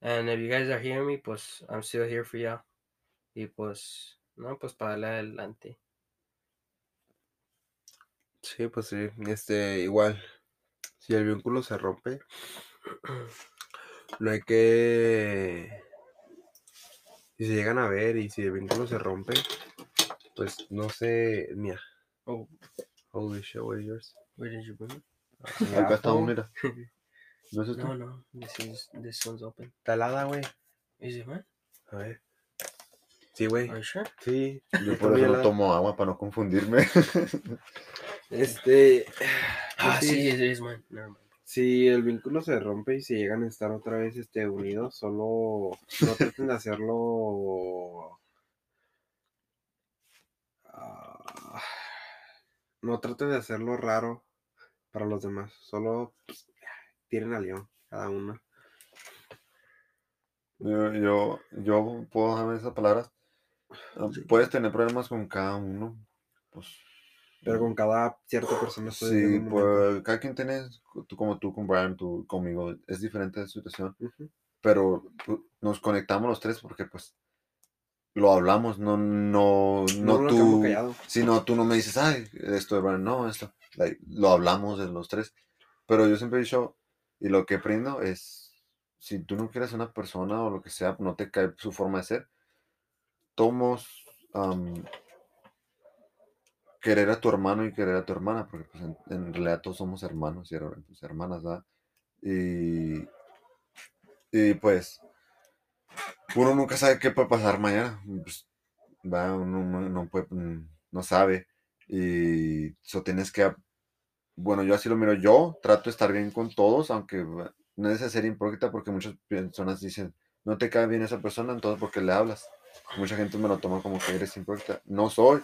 And if you guys are hearing me, pues I'm still here for y'all. Y pues, no, pues para adelante. sí, pues sí, este, igual, si el vínculo se rompe, no hay que, si se llegan a ver y si el vínculo se rompe, pues no sé, mira, Oh, holy shit, what is yours? where did you bring it? Acá está mira. ¿No es esto? No, no, this is this one's open. Está helada, güey. It mine? A ver. Sí, güey. Sure? Sí. Yo por eso no tomo agua para no confundirme. Este. Ah, pues sí, sí. Never mind. si el vínculo se rompe y se llegan a estar otra vez este, unidos, solo no traten de hacerlo. ah, no traten de hacerlo raro para los demás. Solo pues, tiren al león, cada uno. Yo, yo, yo puedo darme esas palabras. Ah, Sí. Puedes tener problemas con cada uno. Pues, Pero con cada cierta persona sí, pues cada quien tiene, tú como tú con Brian, tú conmigo, es diferente la situación. Pero nos conectamos los tres porque pues lo hablamos, no, no, No, no tú. Si no, tú no me dices, ay, esto de Brian, no, esto. like, lo hablamos de los tres. Pero yo siempre he dicho, y lo que aprendo es, si tú no quieres a una persona o lo que sea, no te cae su forma de ser, tomos querer a tu hermano y querer a tu hermana, porque pues, en, realidad todos somos hermanos y pues, hermanas, ¿verdad? Y, y pues, uno nunca sabe qué puede pasar mañana. pues, uno no, no sabe. Y eso tienes que, bueno, yo así lo miro, yo trato de estar bien con todos, aunque no es de ser hipócrita porque muchas personas dicen, no te cae bien esa persona, entonces ¿por qué le hablas? Mucha gente me lo toma como que eres hipócrita. No soy.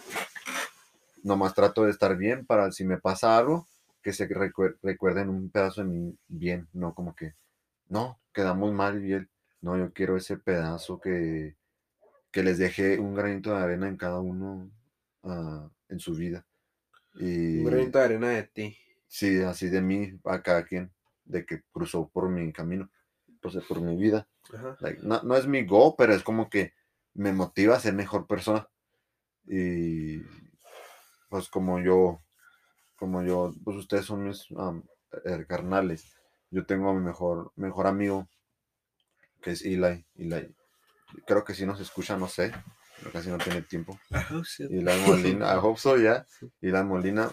Nomás trato de estar bien para si me pasa algo, que se recuer- recuerden un pedazo de mí bien, no como que, no, quedamos mal y bien. No, yo quiero ese pedazo que, que les deje un granito de arena en cada uno ah, en su vida. Y Un granito de arena de ti. Sí, así de mí a cada quien, de que cruzó por mi camino, pues por mi vida. Like, no, no es mi go, pero es como que me motiva a ser mejor persona. Y pues como yo, como yo, pues ustedes son mis eh, carnales. Yo tengo a mi mejor, mejor amigo, que es Eli. Eli. Creo que si nos escucha, no sé. Casi no tiene tiempo. Eli Molina, I hope so, ya. Eli Molina,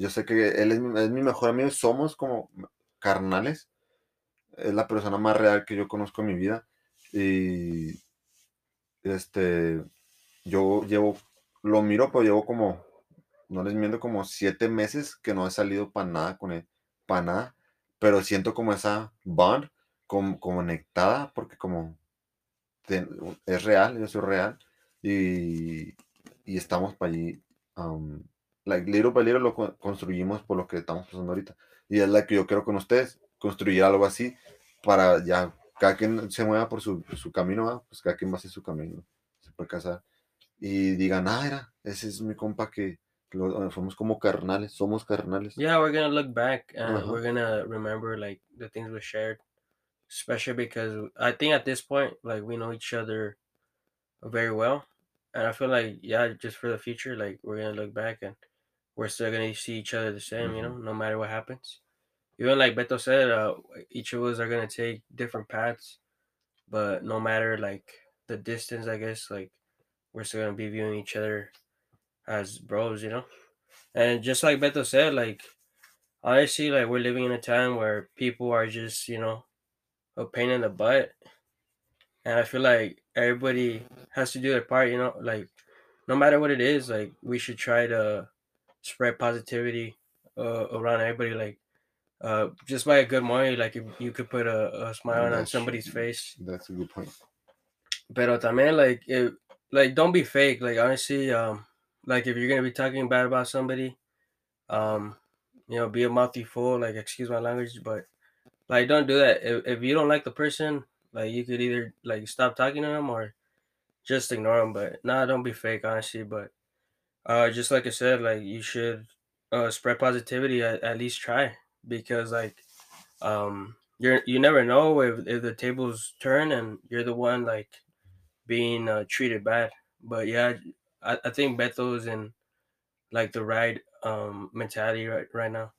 yo sé que él es mi, es mi mejor amigo. Somos como carnales. Es la persona más real que yo conozco en mi vida. Y este, yo llevo, lo miro, pero llevo como, no les miento, como siete meses que no he salido para nada con él, para nada. Pero siento como esa bond, como conectada, porque como es real, yo soy real. Y, y estamos para allí. um, like, little by little lo co- construimos por lo que estamos pasando ahorita. Y es la que yo quiero con ustedes, construir algo así para ya cada quien se mueva por su, su camino, ¿va? pues cada quien va a hacer su camino, se puede casar. Y digan, ah, era, ese es mi compa que lo, eh, somos como carnales, somos carnales. Yeah, we're gonna look back and Uh-huh. we're gonna remember like the things we shared, especially because I think at this point, like we know each other very well, and I feel like yeah, just for the future, like we're gonna look back and we're still gonna see each other the same, you know, no matter what happens. Even like Beto said, uh, each of us are gonna take different paths, but no matter like the distance, I guess like we're still gonna be viewing each other as bros, you know. And just like Beto said, like honestly, like we're living in a time where people are just, you know, a pain in the butt. And I feel like everybody has to do their part, you know, like no matter what it is, like we should try to spread positivity uh, around everybody. Like uh, just by a good morning, like if you could put a, a smile on somebody's face. That's a good point. Pero también like if like don't be fake. Like honestly, um, like if you're gonna be talking bad about somebody, um, you know, be a mouthy fool. Like excuse my language, but like don't do that. If if you don't like the person, like you could either like stop talking to them or just ignore them. But nah, don't be fake. Honestly, but uh, just like I said, like you should uh spread positivity. At, at least try because like um you're you never know if if the tables turn and you're the one like being uh, treated bad. But yeah, I, I think Beto's in like the right um mentality right right now.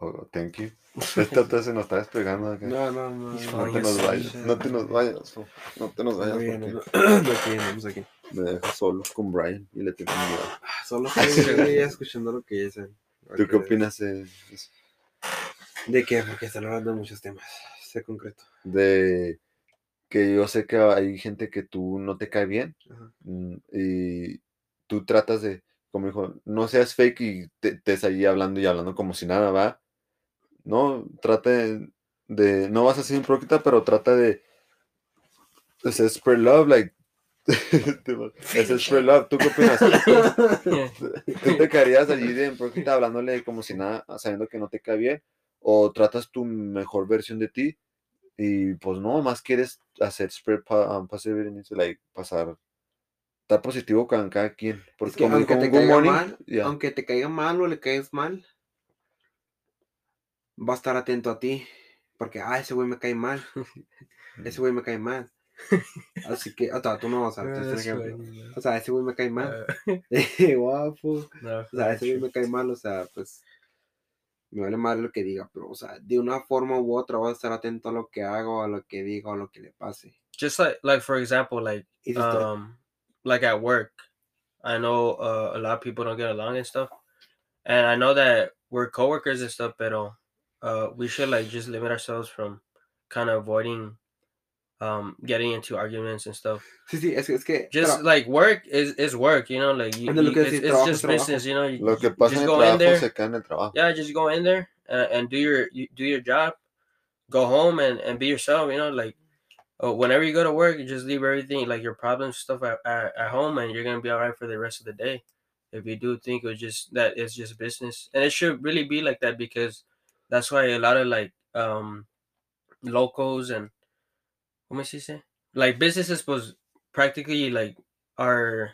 Oh, thank you. Esta otra se nos está despegando acá. No, no, no. No te nos vayas, no te nos vayas, no te nos vayas bien, porque no, aquí, vamos aquí. me dejas solo con Brian y le tengo miedo. Solo estoy escuchando lo que dicen. ¿Tú qué opinas de, eso? ¿De qué? Porque están hablando de muchos temas. Sé concreto. de que yo sé que hay gente que tú no te cae bien Ajá. mm, y tú tratas de, como dijo, no seas fake y te, te estés ahí hablando y hablando como si nada va. No, trata de, de- no vas a ser hipócrita, pero trata de, de ser spread love, like, es spread love. ¿Tú qué opinas? Yeah. ¿Tú te quedarías allí de hipócrita hablándole como si nada, sabiendo que no te cae bien? ¿O tratas tu mejor versión de ti? Y pues no, más quieres hacer spread pa- um, like, pasar, estar positivo con cada quien. Porque Es que como aunque te caiga morning, mal, aunque te caiga mal o le caigas mal, va a estar atento a ti. Porque, ah, ese güey me cae mal. Ese güey me cae mal. Así que, o sea, tú no, o sea, tú es un That's ejemplo. funny, man. O sea, ese güey me cae mal. Uh, Guapo. no, O sea, ese güey me cae mal, o sea, pues me vale mal lo que diga, pero, o sea, de una forma u otra voy a estar atento a lo que hago, a lo que digo, a lo que le pase. just like like for example, like um like at work i know uh, a lot of people don't get along and stuff and i know that we're coworkers and stuff but uh we should like just limit ourselves from kind of avoiding um getting into arguments and stuff. Sí, sí, es, que- es que... just tra- like work is is work you know like you, you- it's, it's just business you know you, lo que you pasa en just el go in there se queda en el trabajo. yeah just go in there and, and do your you do your job. Go home and, and be yourself you know like uh, whenever you go to work you just leave everything like your problems stuff at, at, at home and you're gonna be all right for the rest of the day. If you do think it was just that it's just business and it should really be like that because that's why a lot of like um locals and what must you say like businesses was practically like are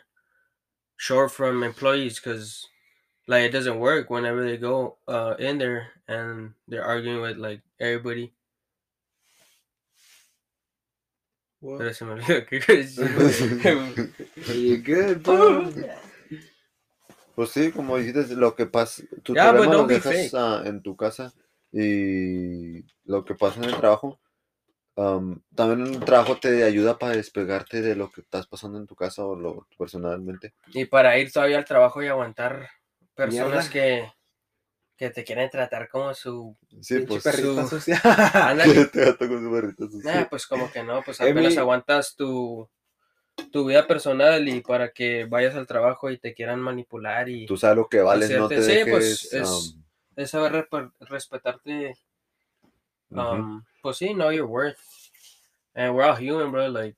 short from employees because like it doesn't work whenever they go uh in there and they're arguing with like everybody What? Pero se me olvidó qué iba a decir. Are you good, bro? Pues sí, como dijiste, lo que pasa, tu Yeah, but problema lo don't be dejas fake. ah, en tu casa y lo que pasa en el trabajo, am, también el trabajo te ayuda para despegarte de lo que estás pasando en tu casa o lo personalmente. y para ir todavía al trabajo y aguantar personas Mierda. que que te quieren tratar como su Sí, pues. perrita su- sucia. ándale gato con su. Nah, pues como que no, pues apenas mi- aguantas tu, tu vida personal y para que vayas al trabajo y te quieran manipular y Tú sabes lo que vales, no te sí, pues, dejes. es- am, es saber respe- respetarte, ujú. um, pues sí, know your worth. And we're all human, bro. Like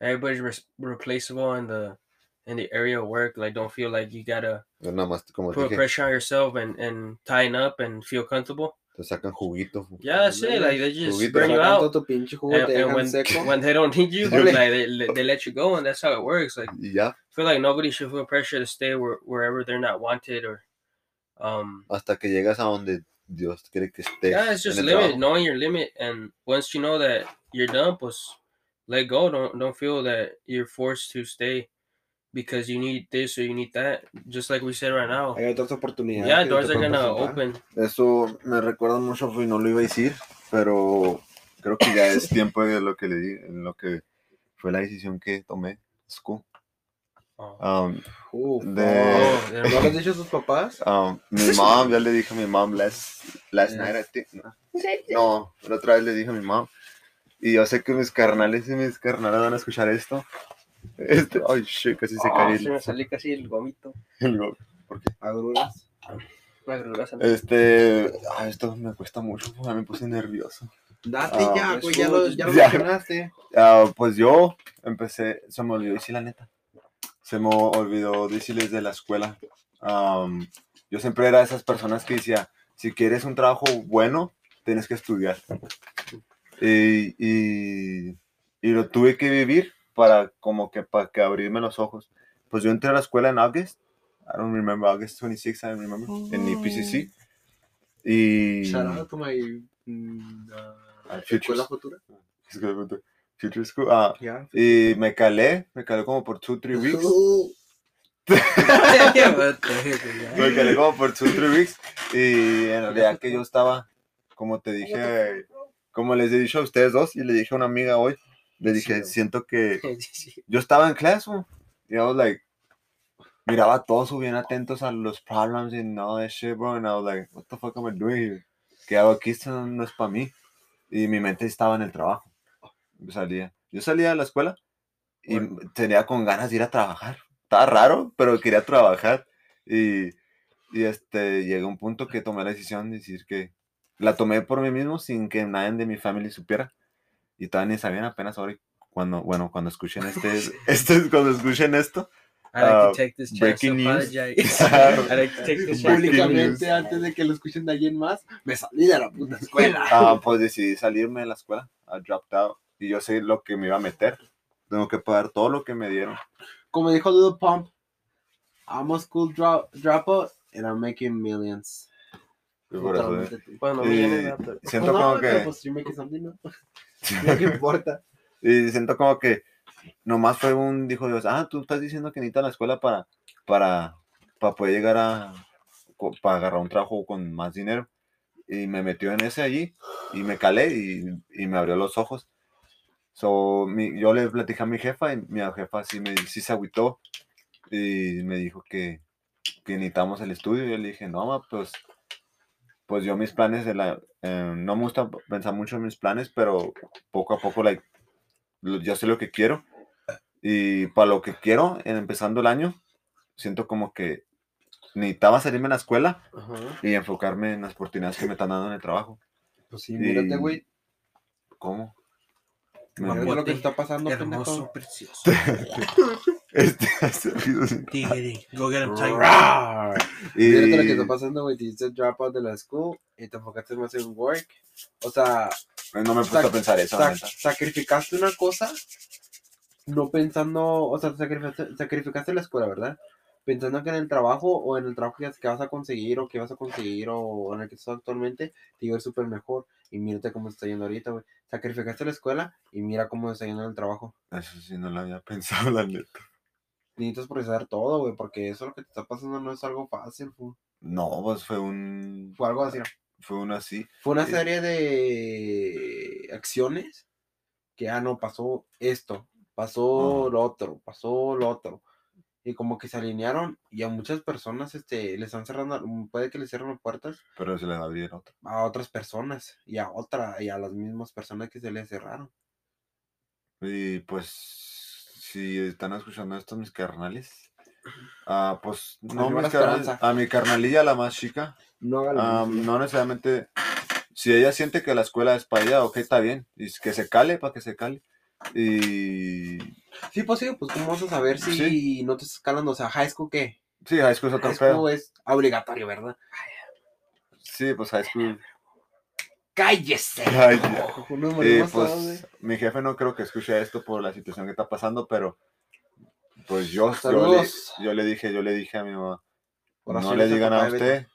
everybody's res- replaceable in the in the area of work. Like don't feel like you gotta Yo más, como put dije, pressure on yourself and and tighten up and feel comfortable. Te sacan juguito. fu. Yeah, that's it. Like they just Juguito. burn you out. todo tu pinche jugo, And, te and when, seco. when they don't need you, like they, they let you go, and that's how it works. Like yeah, I feel like nobody should feel pressure to stay where, wherever they're not wanted or um hasta que llegas a donde Dios quiere que estés. yeah it's just limit trabajo. knowing your limit and once you know that you're done pues let go don't don't feel that you're forced to stay because you need this or you need that just like we said right now Hay otras oportunidades. yeah doors are gonna open Eso me recuerda mucho, y no lo iba a decir, pero creo que ya es tiempo de lo que le di, en lo que fue la decisión que tomé. School. Oh. Um, Uf, De- Oh, ¿No le has dicho a tus papás? um, mi mom, ya le dije a mi mom last, last Yeah. night, I think. No, no, la otra vez le dije a mi mom. Y yo sé que mis carnales y mis carnales van a escuchar esto. Este, ay, shit, casi se Oh, cae se me salió casi el gomito el go- Agruras. La gruesa. Este, ay, esto me cuesta mucho, ya me puse nervioso. Date Ah, ya, pues, ya lo, ya lo ya. mencionaste. Ah, pues yo empecé, se me olvidó decir la neta. Se me olvidó decirles de la escuela. Am, yo siempre era de esas personas que decía, si quieres un trabajo bueno, tienes que estudiar. Y, y, y lo tuve que vivir para como que para que abrirme los ojos. Pues yo entré a la escuela en August. I don't remember August 26, I don't remember. En IPCC. Y... Shout out to my mm, uh, Futures. escuela futura. Future School. Ah, Ya. y me calé, me calé como por 2, 3 weeks. Me calé como por 2, 3 weeks. Y en realidad que yo estaba, como te dije, como les he dicho a ustedes dos, y le dije a una amiga hoy, le dije, Sí. siento que yo estaba en clase, y I was like, miraba a todos bien atentos a los problems and all that shit, bro, and I was like, what the fuck am I doing here? ¿Qué hago aquí? Esto no es para mí. Y mi mente estaba en el trabajo. Yo salía, yo salía de la escuela y Bueno. tenía con ganas de ir a trabajar. Estaba raro, pero quería trabajar. Y, y este, llegué a un punto que tomé la decisión de decir que la tomé por mí mismo sin que nadie de mi familia supiera. Y todavía ni sabían apenas ahora cuando, bueno, cuando escuchen este, este cuando escuchen esto. I like Uh, to take this chance to breaking news. apologize. I like to take this chance. Breaking Públicamente, antes de que lo escuchen de alguien más, me salí de la puta escuela. Ah, pues decidí salirme de la escuela. I dropped out. Y yo sé lo que me iba a meter. Tengo que pagar todo lo que me dieron. Como dijo Little Pump, I'm a school drop, dropout and I'm making millions. Y Totalmente. Bueno, Y de aptos. siento Pues no, como que Pues, ¿no? No que importa. y siento como que nomás fue un dijo Dios, ah, tú estás diciendo que necesitas la escuela para para para poder llegar a para agarrar un trabajo con más dinero y me metió en ese allí y me calé y, y me abrió los ojos. So, mi- yo le platicé a mi jefa y mi jefa sí, me, sí se agüitó y me dijo que, que necesitamos el estudio. Y yo le dije, no, ma, pues, pues yo mis planes, de la, eh, no me gusta pensar mucho en mis planes, pero poco a poco, like, yo sé lo que quiero. Y para lo que quiero, en empezando el año, siento como que necesitaba salirme en la escuela Ajá. y enfocarme en las oportunidades que me están dando en el trabajo. Pues sí, mírate, güey. ¿Cómo? Muero. lo que está pasando, Hermoso, pendejo. precioso. Este, ese ruido sí. Tigre. Go get him, Tiger. Y- lo que está pasando, güey. Te hiciste dropout de la school y te enfocaste más en work. O sea, No me he puesto a pensar eso, sac- neta. sacrificaste una cosa no pensando, o sea, sacrificaste, sacrificaste la escuela, ¿verdad? Pensando que en el trabajo o en el trabajo que, vas a conseguir o que vas a conseguir o en el que estás actualmente te iba a ir súper mejor. Y mírate cómo está yendo ahorita, güey. Sacrificaste la escuela y mira cómo está yendo en el trabajo. Eso sí no lo había pensado, la neta. Necesitas procesar todo, güey, porque eso lo que te está pasando no es algo fácil, fu- No, pues fue un. fue algo así. Fue un así. Fue una serie de acciones que, ah, no, pasó esto, pasó Ajá. lo otro, pasó lo otro. Y como que se alinearon y a muchas personas este, les están cerrando, mm, puede que les cierren las puertas Pero se les abrieron otro. a otras personas y a otra, y a las mismas personas que se les cerraron. Y pues, si están escuchando esto, mis carnales. Ah, pues no, mis carnales, esperanza. a mi carnalilla, la más chica. No ah, no necesariamente. Si ella siente que la escuela es para ella, ok, está bien. Y que se cale, para que se cale. Y. Sí, pues sí, pues cómo vas a saber si Sí. no te estás calando, o sea, high school qué? Sí, high school es otro High school pedo. es obligatorio, ¿verdad? Sí, pues high school. cállese. Ay. Nos Y güey. pues mi jefe no creo que escuche esto por la situación que está pasando, pero pues yo, yo, le, yo le dije, yo le dije a mi mamá, Ahora no le no digan a usted,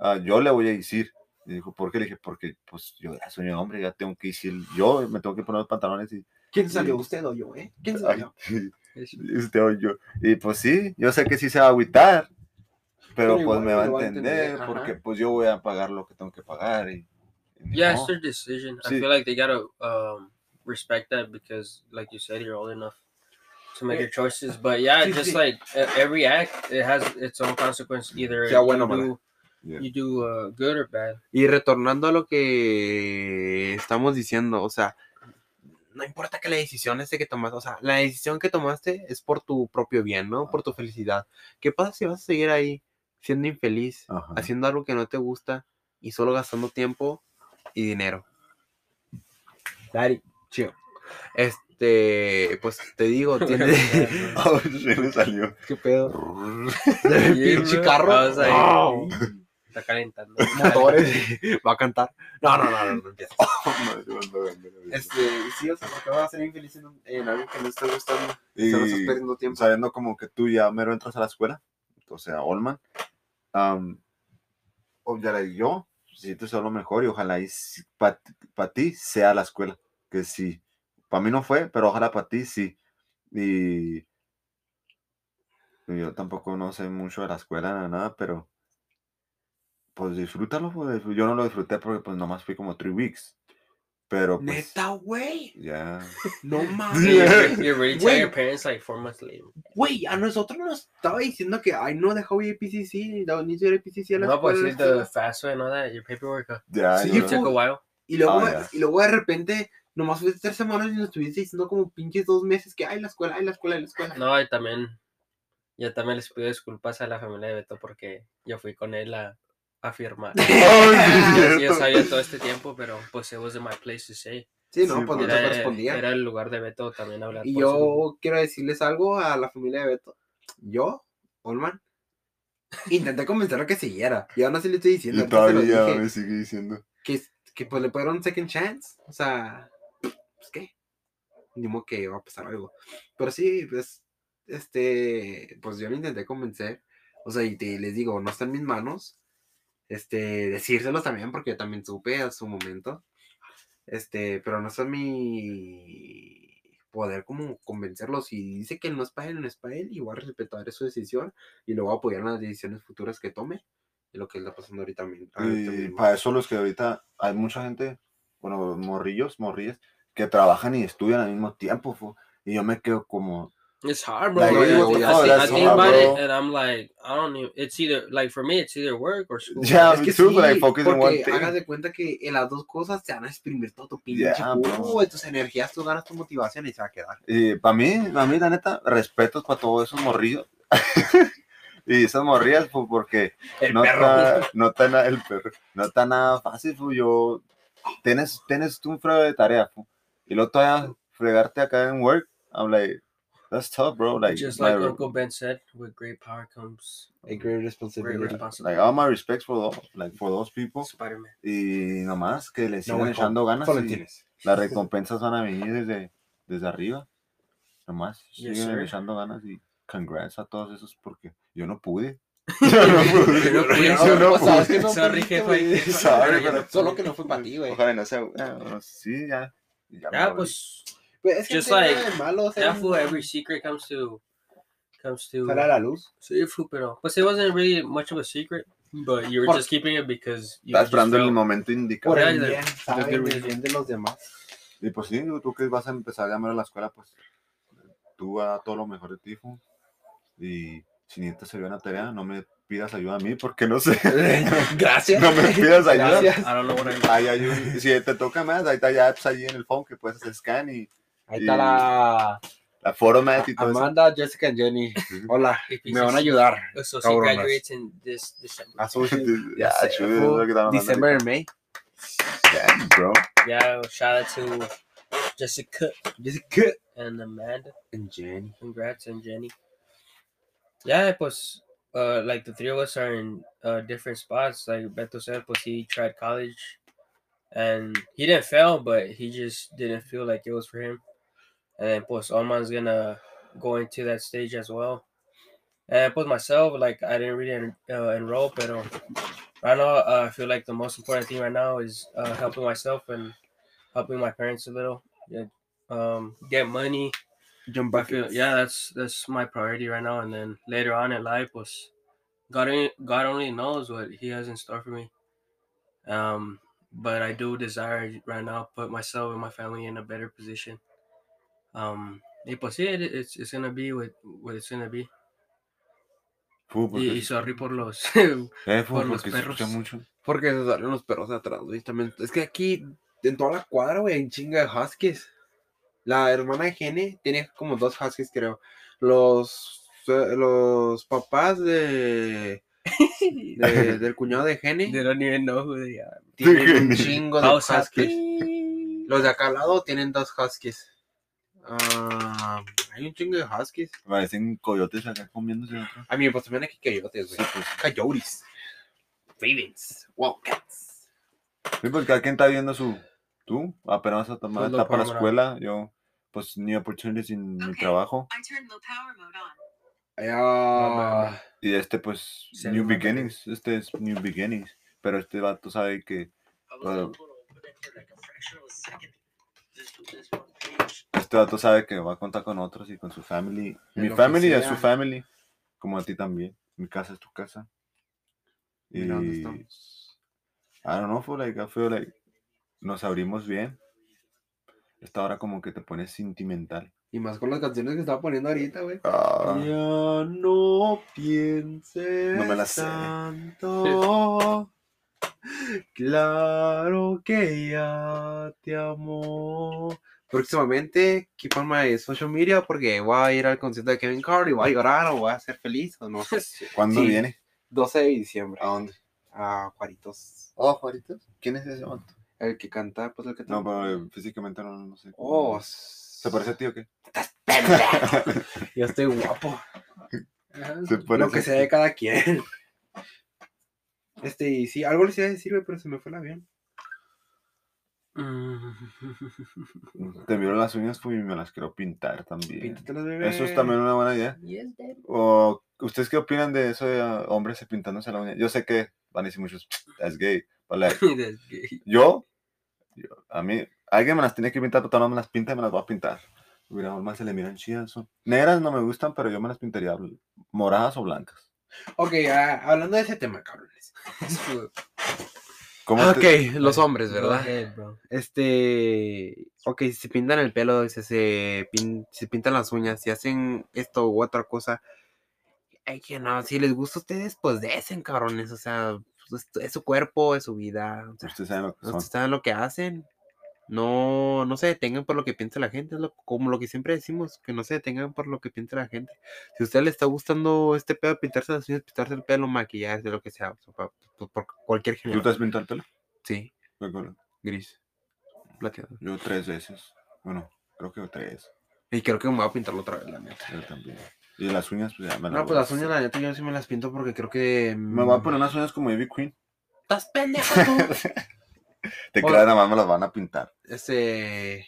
ah, yo le voy a decir. Y dijo, ¿por qué? Le dije, porque pues yo ya soy un hombre, ya tengo que decir, yo me tengo que poner los pantalones y... ¿Quién salió? ¿Usted o yo, eh? ¿Quién salió? usted o yo. Y pues sí, yo sé que sí se va a agüitar, pero, Pero pues igual me va a entender, porque pues yo voy a pagar lo que tengo que pagar. Y, y Yeah, modo. it's their decision. I Sí. feel like they gotta um, respect that because, like you said, you're old enough to make your choices. But yeah, Sí, just sí. like e- every act, it has its own consequence. Either Sea bueno you do, Yeah. you do uh, good or bad. Y retornando a lo que estamos diciendo, o sea, no importa que la decisión esté que tomaste, o sea, la decisión que tomaste es por tu propio bien, ¿no? Por tu felicidad. ¿Qué pasa si vas a seguir ahí siendo infeliz, Ajá. haciendo algo que no te gusta y solo gastando tiempo y dinero? Daddy, chido. Este, pues te digo, tiene... Oh, se me salió. ¿Qué pedo? Yeah, Pinche carro. Está calentando. Motores. Va a cantar. No, no, no, no, no empieza. Este, sí, o sea, porque vas a ser infeliz en, en algo que no estás gustando. Y Solo estás perdiendo tiempo. sabiendo como que tú ya mero entras a la escuela, o sea, Olman, um, o ya la- yo siento ser lo mejor y ojalá para ti sea la escuela, que sí, para mí no fue, pero ojalá para ti sí. Y, y yo tampoco no sé mucho de la escuela, ni nada, pero pues disfrútalo, pues, yo no lo disfruté porque pues nomás fui como three weeks, pero pues Neta, güey. ya. No You're, mames. you're really Wait. telling your parents like four months later. Güey, a nosotros nos estaba diciendo que, ay, no dejó ir PCC, no ni ir PCC a la No, but escuela. see the FAFSA and all that, your paperwork, uh, Ya, Sí, yo- it took a while. Y luego, Ah, ya. y luego de repente, nomás fue tres semanas y nos estuviste diciendo como pinches dos meses que, ay, la escuela, ay, la escuela, ay, la escuela. No, y también, yo también les pido disculpas a la familia de Beto porque yo fui con él a, a firmar. Ay, Sí, yo sabía todo este tiempo, pero pues it wasn't my place to say. Sí, no, Sí, pues no te Era, correspondía. era el lugar de Beto también hablar. Y su- yo quiero decirles algo a la familia de Beto. Yo, Olman, intenté convencerlo que siguiera. Y aún así le estoy diciendo, Y todavía me sigue diciendo. que, que pues le puedo dar un second chance. O sea, pues qué. Ni modo que va a pasar algo. Pero sí, pues, este, pues yo lo intenté convencer. O sea, y te- les digo, no está en mis manos. Este, decírselos también, porque yo también supe a su momento. Este, pero no está mi poder como convencerlos. Si dice que no es para él, no es para él, y voy a respetar su decisión y lo voy a apoyar en las decisiones futuras que tome. Y lo que está pasando ahorita, ahorita Y mismo. para eso los que ahorita hay mucha gente, bueno, morrillos, morrillas, que trabajan y estudian al mismo tiempo. Y yo me quedo como, It's hard, bro. Like, I, yo- think- yo- I think, I hard, about bro. it and I'm like, I don't know. It's either, like, for me, it's either work or school. Yeah, Es que too, sí, but I focus on one porque thing. hagas de cuenta que en las dos cosas te van a exprimir todo tu pinche Yeah, tus energías, tus ganas, tu motivación y se va a quedar. y para mí, para mí, la neta, respetos para todos esos morrillos. y esas morrillas, pues, porque El no perro. está, no está nada, el perro, no está nada fácil, fu, yo, tienes, tienes tú un de tarea, fu, y luego todavía fregarte acá en work, I'm like, that's tough, bro, like, Just my- like Uncle Ben said, with great power comes A great great responsibility. like, responsibility. all my respects for those, like, for those people, Spider-Man. y nomás que le No, sigan güey, echando ganas, y las recompensas van a venir desde, desde arriba, nomás, Yes, siguen sir. echando ganas, y congrats a todos esos, porque yo no pude. Yo no pude. no pude. Yo no pude. que no Sorry, Solo que no fue para ti, güey. Ojalá no sea. sí, ya. ya pues, Pues es que Just like- de malo, yeah, fool, every secret comes to, comes to, sale a la luz. sí, fool, pero, pues, it wasn't really much of a secret, but you were Por- just keeping it because you Estás esperando el momento indicado. Por el the- bien, el bien de los demás. Y pues sí, tú que vas a empezar a llamar a la escuela, pues tú a todo lo mejor de ti. Y si necesitas ayuda en la tarea, no me pidas ayuda a mí porque no sé. Gracias. No me pidas ayuda. Gracias. I don't know what I Ahí hay un- si te toca más, ahí está ya apps allí en el phone que puedes hacer scan y Ahí está la la format y todo eso. Amanda, Jessica y Jenny. Hola, me van a ayudar. So she Cabronas. graduates in this December. Associate. Ya, sé, chulo, fu, es lo que estaban hablando December and May. Damn, bro. Yeah, shout out to Jessica Jessica and Amanda. and Jenny. Congrats and Jenny. Yeah, pues, uh, like the three of us are in uh, different spots. Like Beto said, pues he tried college. and he didn't fail, but he just didn't feel like it was for him. And then pues Oman's gonna go into that stage as well. And pues myself, like I didn't really en- uh, enroll, but right now uh, I feel like the most important thing right now is uh, helping myself and helping my parents a little. Yeah, um, get money. Jump I back. feel yeah, that's that's my priority right now. And then later on in life, was God only God only knows what He has in store for me. Um, but I do desire right now put myself and my family in a better position. Um, y pues sí, it, it's it's gonna be what what it's gonna be. Y, y sorry por los eh, por los se perros. mucho. Porque se salen los perros de atrás, güey. También, es que aquí, en toda la cuadra, güey, hay chinga de huskies. La hermana de Gene tiene como dos huskies, creo. Los, eh, los papás de, de- del cuñado de Gene they are. tienen un chingo de huskies. Los de acá al lado tienen dos huskies. Ah, hay un chingo de huskies. Parecen coyotes acá comiéndose otro. A mí, pues también aquí coyotes, Sí, güey. pues. Coyotes. Ravens. Wildcats. Sí, pues cada quien está viendo su. Tú apenas vas a tomar Pues está para la escuela. Yo, pues, ni opportunities sin mi Okay. trabajo. I turned low power mode on. Ah, Y este, pues, Sí, New Beginnings. Este es New Beginnings. Pero este vato sabe que. Well, este vato sabe que va a contar con otros y con su family. Mi lo family es su family. Como a ti también. Mi casa es tu casa. Y. mira dónde I estamos. don't know, feel like, I feel like nos abrimos bien. Esta hora como que te pones sentimental. Y más con las canciones que estaba poniendo ahorita, güey. Ah, Ya no pienses No me la sé. tanto. Claro que ya te amo. Próximamente, keep on my social media porque voy a ir al concierto de Kevin Carr y voy a llorar o voy a ser feliz o no sé. ¿Cuándo Sí. viene? 12 de diciembre. ¿A dónde? A Juaritos. Oh, Juaritos. ¿Quién es ese vato? El que canta, pues el que No, pero eh, físicamente no, no sé. Oh, ¿Se parece a ti o qué? Yo estoy guapo. Se Lo que sea de cada quien. Este, y sí, algo les iba a decir, pero se me fue el avión. Mm. Te miro las uñas pues, y me las quiero pintar también. Píntatelas, bebé. Eso es también una buena idea. Yes. O, ¿Ustedes qué opinan de eso de hombres pintándose la uña? Yo sé que van a decir muchos, es gay. like, yo, yo- a mí, alguien me las tiene que pintar, pero no me las pinta y me las voy a pintar. Mira, normal se le miran chidas. son- Negras no me gustan, pero yo me las pintaría moradas o blancas. Ok, ah, hablando de ese tema, cabrones. ¿Cómo Ok, te- los hombres, ¿verdad? ahead. Este, ok, si se pintan el pelo, si se, pin- si pintan las uñas, si hacen esto u otra cosa, ay, que no, si les gusta a ustedes, pues desen, cabrones, o sea, pues, es, es su cuerpo, es su vida, o sea, Ustedes saben lo que son. ustedes saben lo que hacen, no, no se detengan por lo que piensa la gente, es lo- como lo que siempre decimos, que no se detengan por lo que piensa la gente. Si a usted le está gustando este pedo, pintarse las uñas, pintarse el pelo, maquillarse, lo que sea, por, por cualquier ¿Tú género. te has pintado el pelo? Sí, ¿Qué color? gris, plateado. Yo tres veces. Bueno, creo que tres. Y creo que me voy a pintarlo otra vez, la neta. Yo también. Y las uñas, pues ya me las No, pues las uñas, la neta, yo sí me las pinto porque creo que. Me voy a mm, poner unas uñas como Ivy Queen. ¿Estás pendejo tú? Te creas, nada más me las van a pintar. este.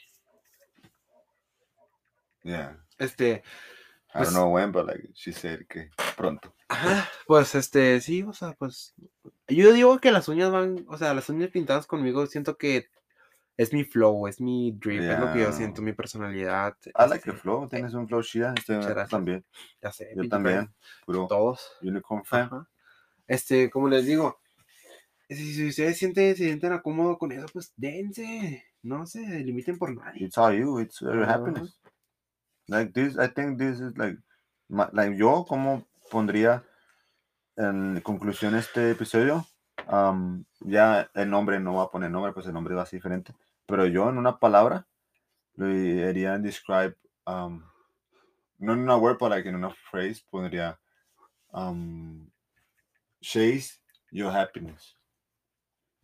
Yeah. Este. I Pues- don't know when, but like she said que pronto. Ajá, pues este, sí, o sea, pues. Yo digo que las uñas van. O sea, las uñas pintadas conmigo, siento que es mi flow, es mi drip, es lo que yo siento, mi personalidad. I like este, the flow. Tienes un flow chida. Este también. Ya sé, Yo también. Puro Todos. unicorn fan. Ajá. Este, como les digo, si, si ustedes sienten, se sienten cómodos con eso, pues dense. No se limiten por nadie. It's all you. It's your happiness. Like this, I think this is like, like yo como pondría en conclusión este episodio. um, ya el nombre no va a poner nombre, pues el nombre va a ser diferente. Pero yo en una palabra lo haría en describe, um, no en una word, pero like en una phrase pondría um, chase your happiness.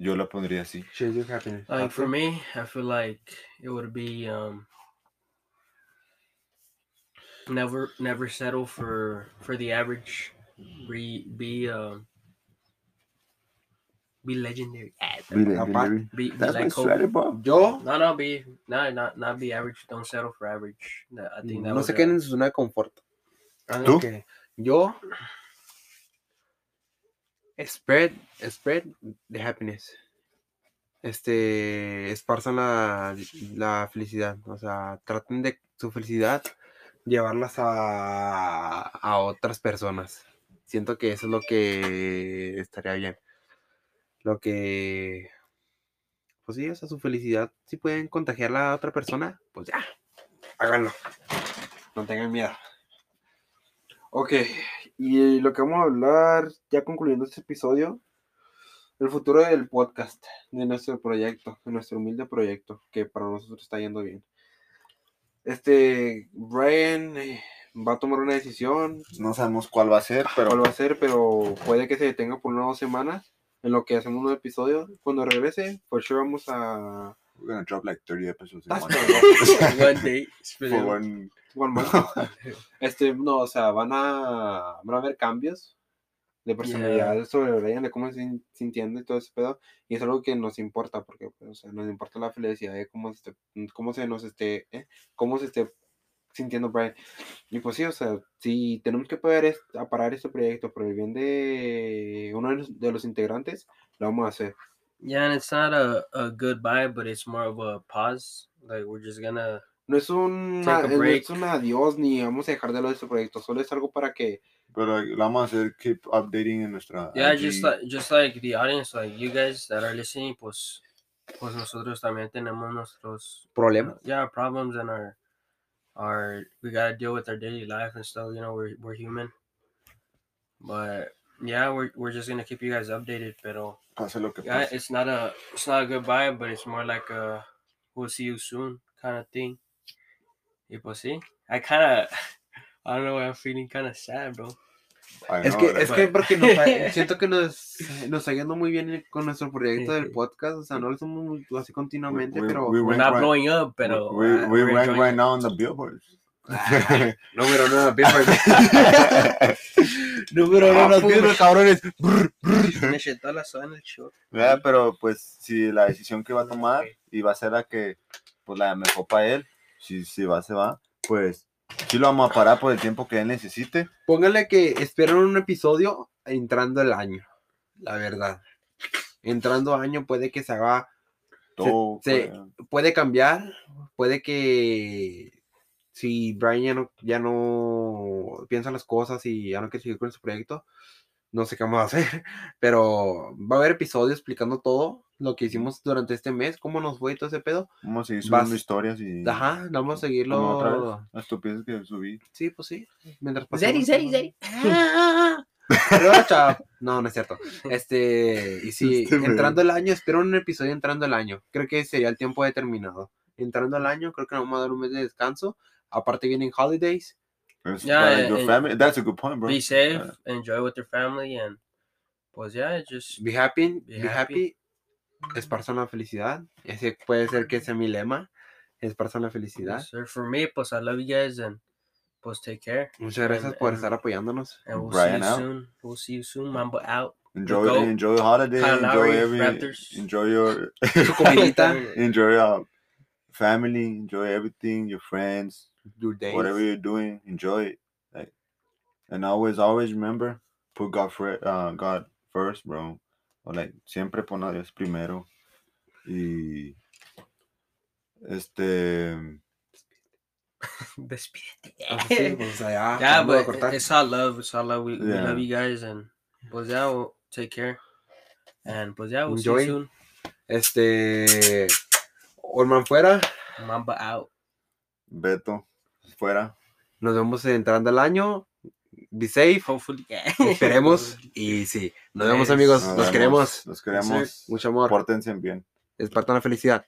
Yo lo pondría así. Share your happiness. Like for me, I feel like it would be um never never settle for for the average. Be be um be legendary. Ah, Be legendary. Be, be That's like Kobe. strategy, bro. Yo No, no, be no, not not be average. Don't settle for average. That- I think that no se queden en su zona de confort. I ¿Tú? think- Ok, Yo spread, spread the happiness. Este, esparzan la, la felicidad. O sea, traten de su felicidad llevarlas a, a otras personas. Siento que eso es lo que estaría bien. Lo que, pues sí, o sea, su felicidad, si pueden contagiarla a otra persona, pues ya, háganlo. No tengan miedo. Ok, y lo que vamos a hablar, ya concluyendo este episodio, el futuro del podcast, de nuestro proyecto, de nuestro humilde proyecto, que para nosotros está yendo bien. Este, Brian eh, va a tomar una decisión, No sabemos cuál va a ser, pero cuál va a ser, pero puede que se detenga por unas dos semanas, en lo que hacemos un episodio. Cuando regrese, por sure vamos a... we're gonna drop like 30 episodes in That's one, not- One day. for one- One month. Este, no, o sea, van a, van a haber cambios de personalidad sobre Brian, de cómo se sin- sintiendo y todo ese pedo. Y es algo que nos importa, porque, pues, o sea, nos importa la felicidad de cómo, se esté- cómo se nos esté, ¿eh? cómo se esté sintiendo Brian. Y pues sí, o sea, si tenemos que parar es- a parar este proyecto por el bien de uno de los, de los integrantes, lo vamos a hacer. Yeah, and it's not a, a goodbye, but it's more of a pause. Like we're just gonna No es un, Take a no es un adiós ni vamos a dejar de lado este proyecto, solo es algo para que Pero lo vamos a hacer, keep updating en nuestra. yeah, IG. just like just like the audience, like you guys that are listening, pues pues nosotros también tenemos nuestros problemas. uh, yeah problems and our our we gotta deal with our daily life and stuff. You know, we're we're human, but yeah, we're we're just gonna keep you guys updated. Pero Pase lo que yeah, pase. it's not a it's not a goodbye, but it's more like a we'll see you soon kind of thing. Y pues sí, I kind of I don't know why I'm feeling kind of sad, bro. I Es know, que, es que porque nos siento que nos, nos está yendo muy bien con nuestro proyecto del podcast, o sea, no lo hacemos muy- así continuamente, we- pero we We're not right- blowing up, pero we, uh, we we're rank right now on the billboards. número uno, Billboard. Número Ah, uno, pues. Billboard, cabrones. Me sentó la soda en el show. Pero pues si la decisión que va a tomar y va a ser la que pues la mejor para él, si, si va, se va, pues sí lo vamos a parar por el tiempo que él necesite. Póngale que esperan un episodio entrando el año, la verdad. Entrando año puede que se haga, Todo, se- puede cambiar, puede que si Brian ya no, ya no piensa las cosas y ya no quiere seguir con su proyecto, no sé qué vamos a hacer, pero va a haber episodios explicando todo lo que hicimos durante este mes, cómo nos fue y todo ese pedo. vamos a seguir vas- subiendo historias y Ajá, vamos a otra seguirlo. vez, las estupideces que subí. Sí, pues sí. Mientras Zeri, pasemos- Zeri, Zeri. No, no es cierto. Este, y sí, Este, entrando el año, espero un episodio entrando el año. Creo que sería el tiempo determinado. Entrando el año, creo que nos vamos a dar un mes de descanso. Aparte vienen holidays. It's Yeah, and- your and family. That's a good point, bro. Be safe, Yeah. enjoy with your family, and pues yeah, just Be happy, Be be, happy. Esparzan la felicidad. Ese puede ser que sea mi lema. Esparzan la felicidad. yes, sir. For me, pues I love you guys, and pues take care, Muchas gracias And- por and- estar apoyándonos. and we'll Brian see you out. soon. We'll see you soon. Mambo out. Enjoy, enjoy the holiday. Kyle Enjoy Lowry, every. Raptors. Enjoy your. Su comidita, enjoy your family. Enjoy everything. Your friends. Your days. whatever you're doing, enjoy it. Like, and always, always remember, put God, fir- uh, God first, bro. O like, siempre pon a Dios primero. Y este, Despídete. Ah, pues, ya, yeah, but cortar. it's all love. It's all love. We, we love you guys, and pues yeah, we'll take care. And pues yeah, we'll see Enjoy. you soon. Este. Olman fuera. Mamba out. Beto, fuera. Nos vemos entrando el año. Be safe. Hopefully, yeah. Esperemos. Y sí. Nos vemos, amigos. Nos Nos vemos, queremos. Los queremos. Mucho amor. Pórtense bien. Espartan la felicidad.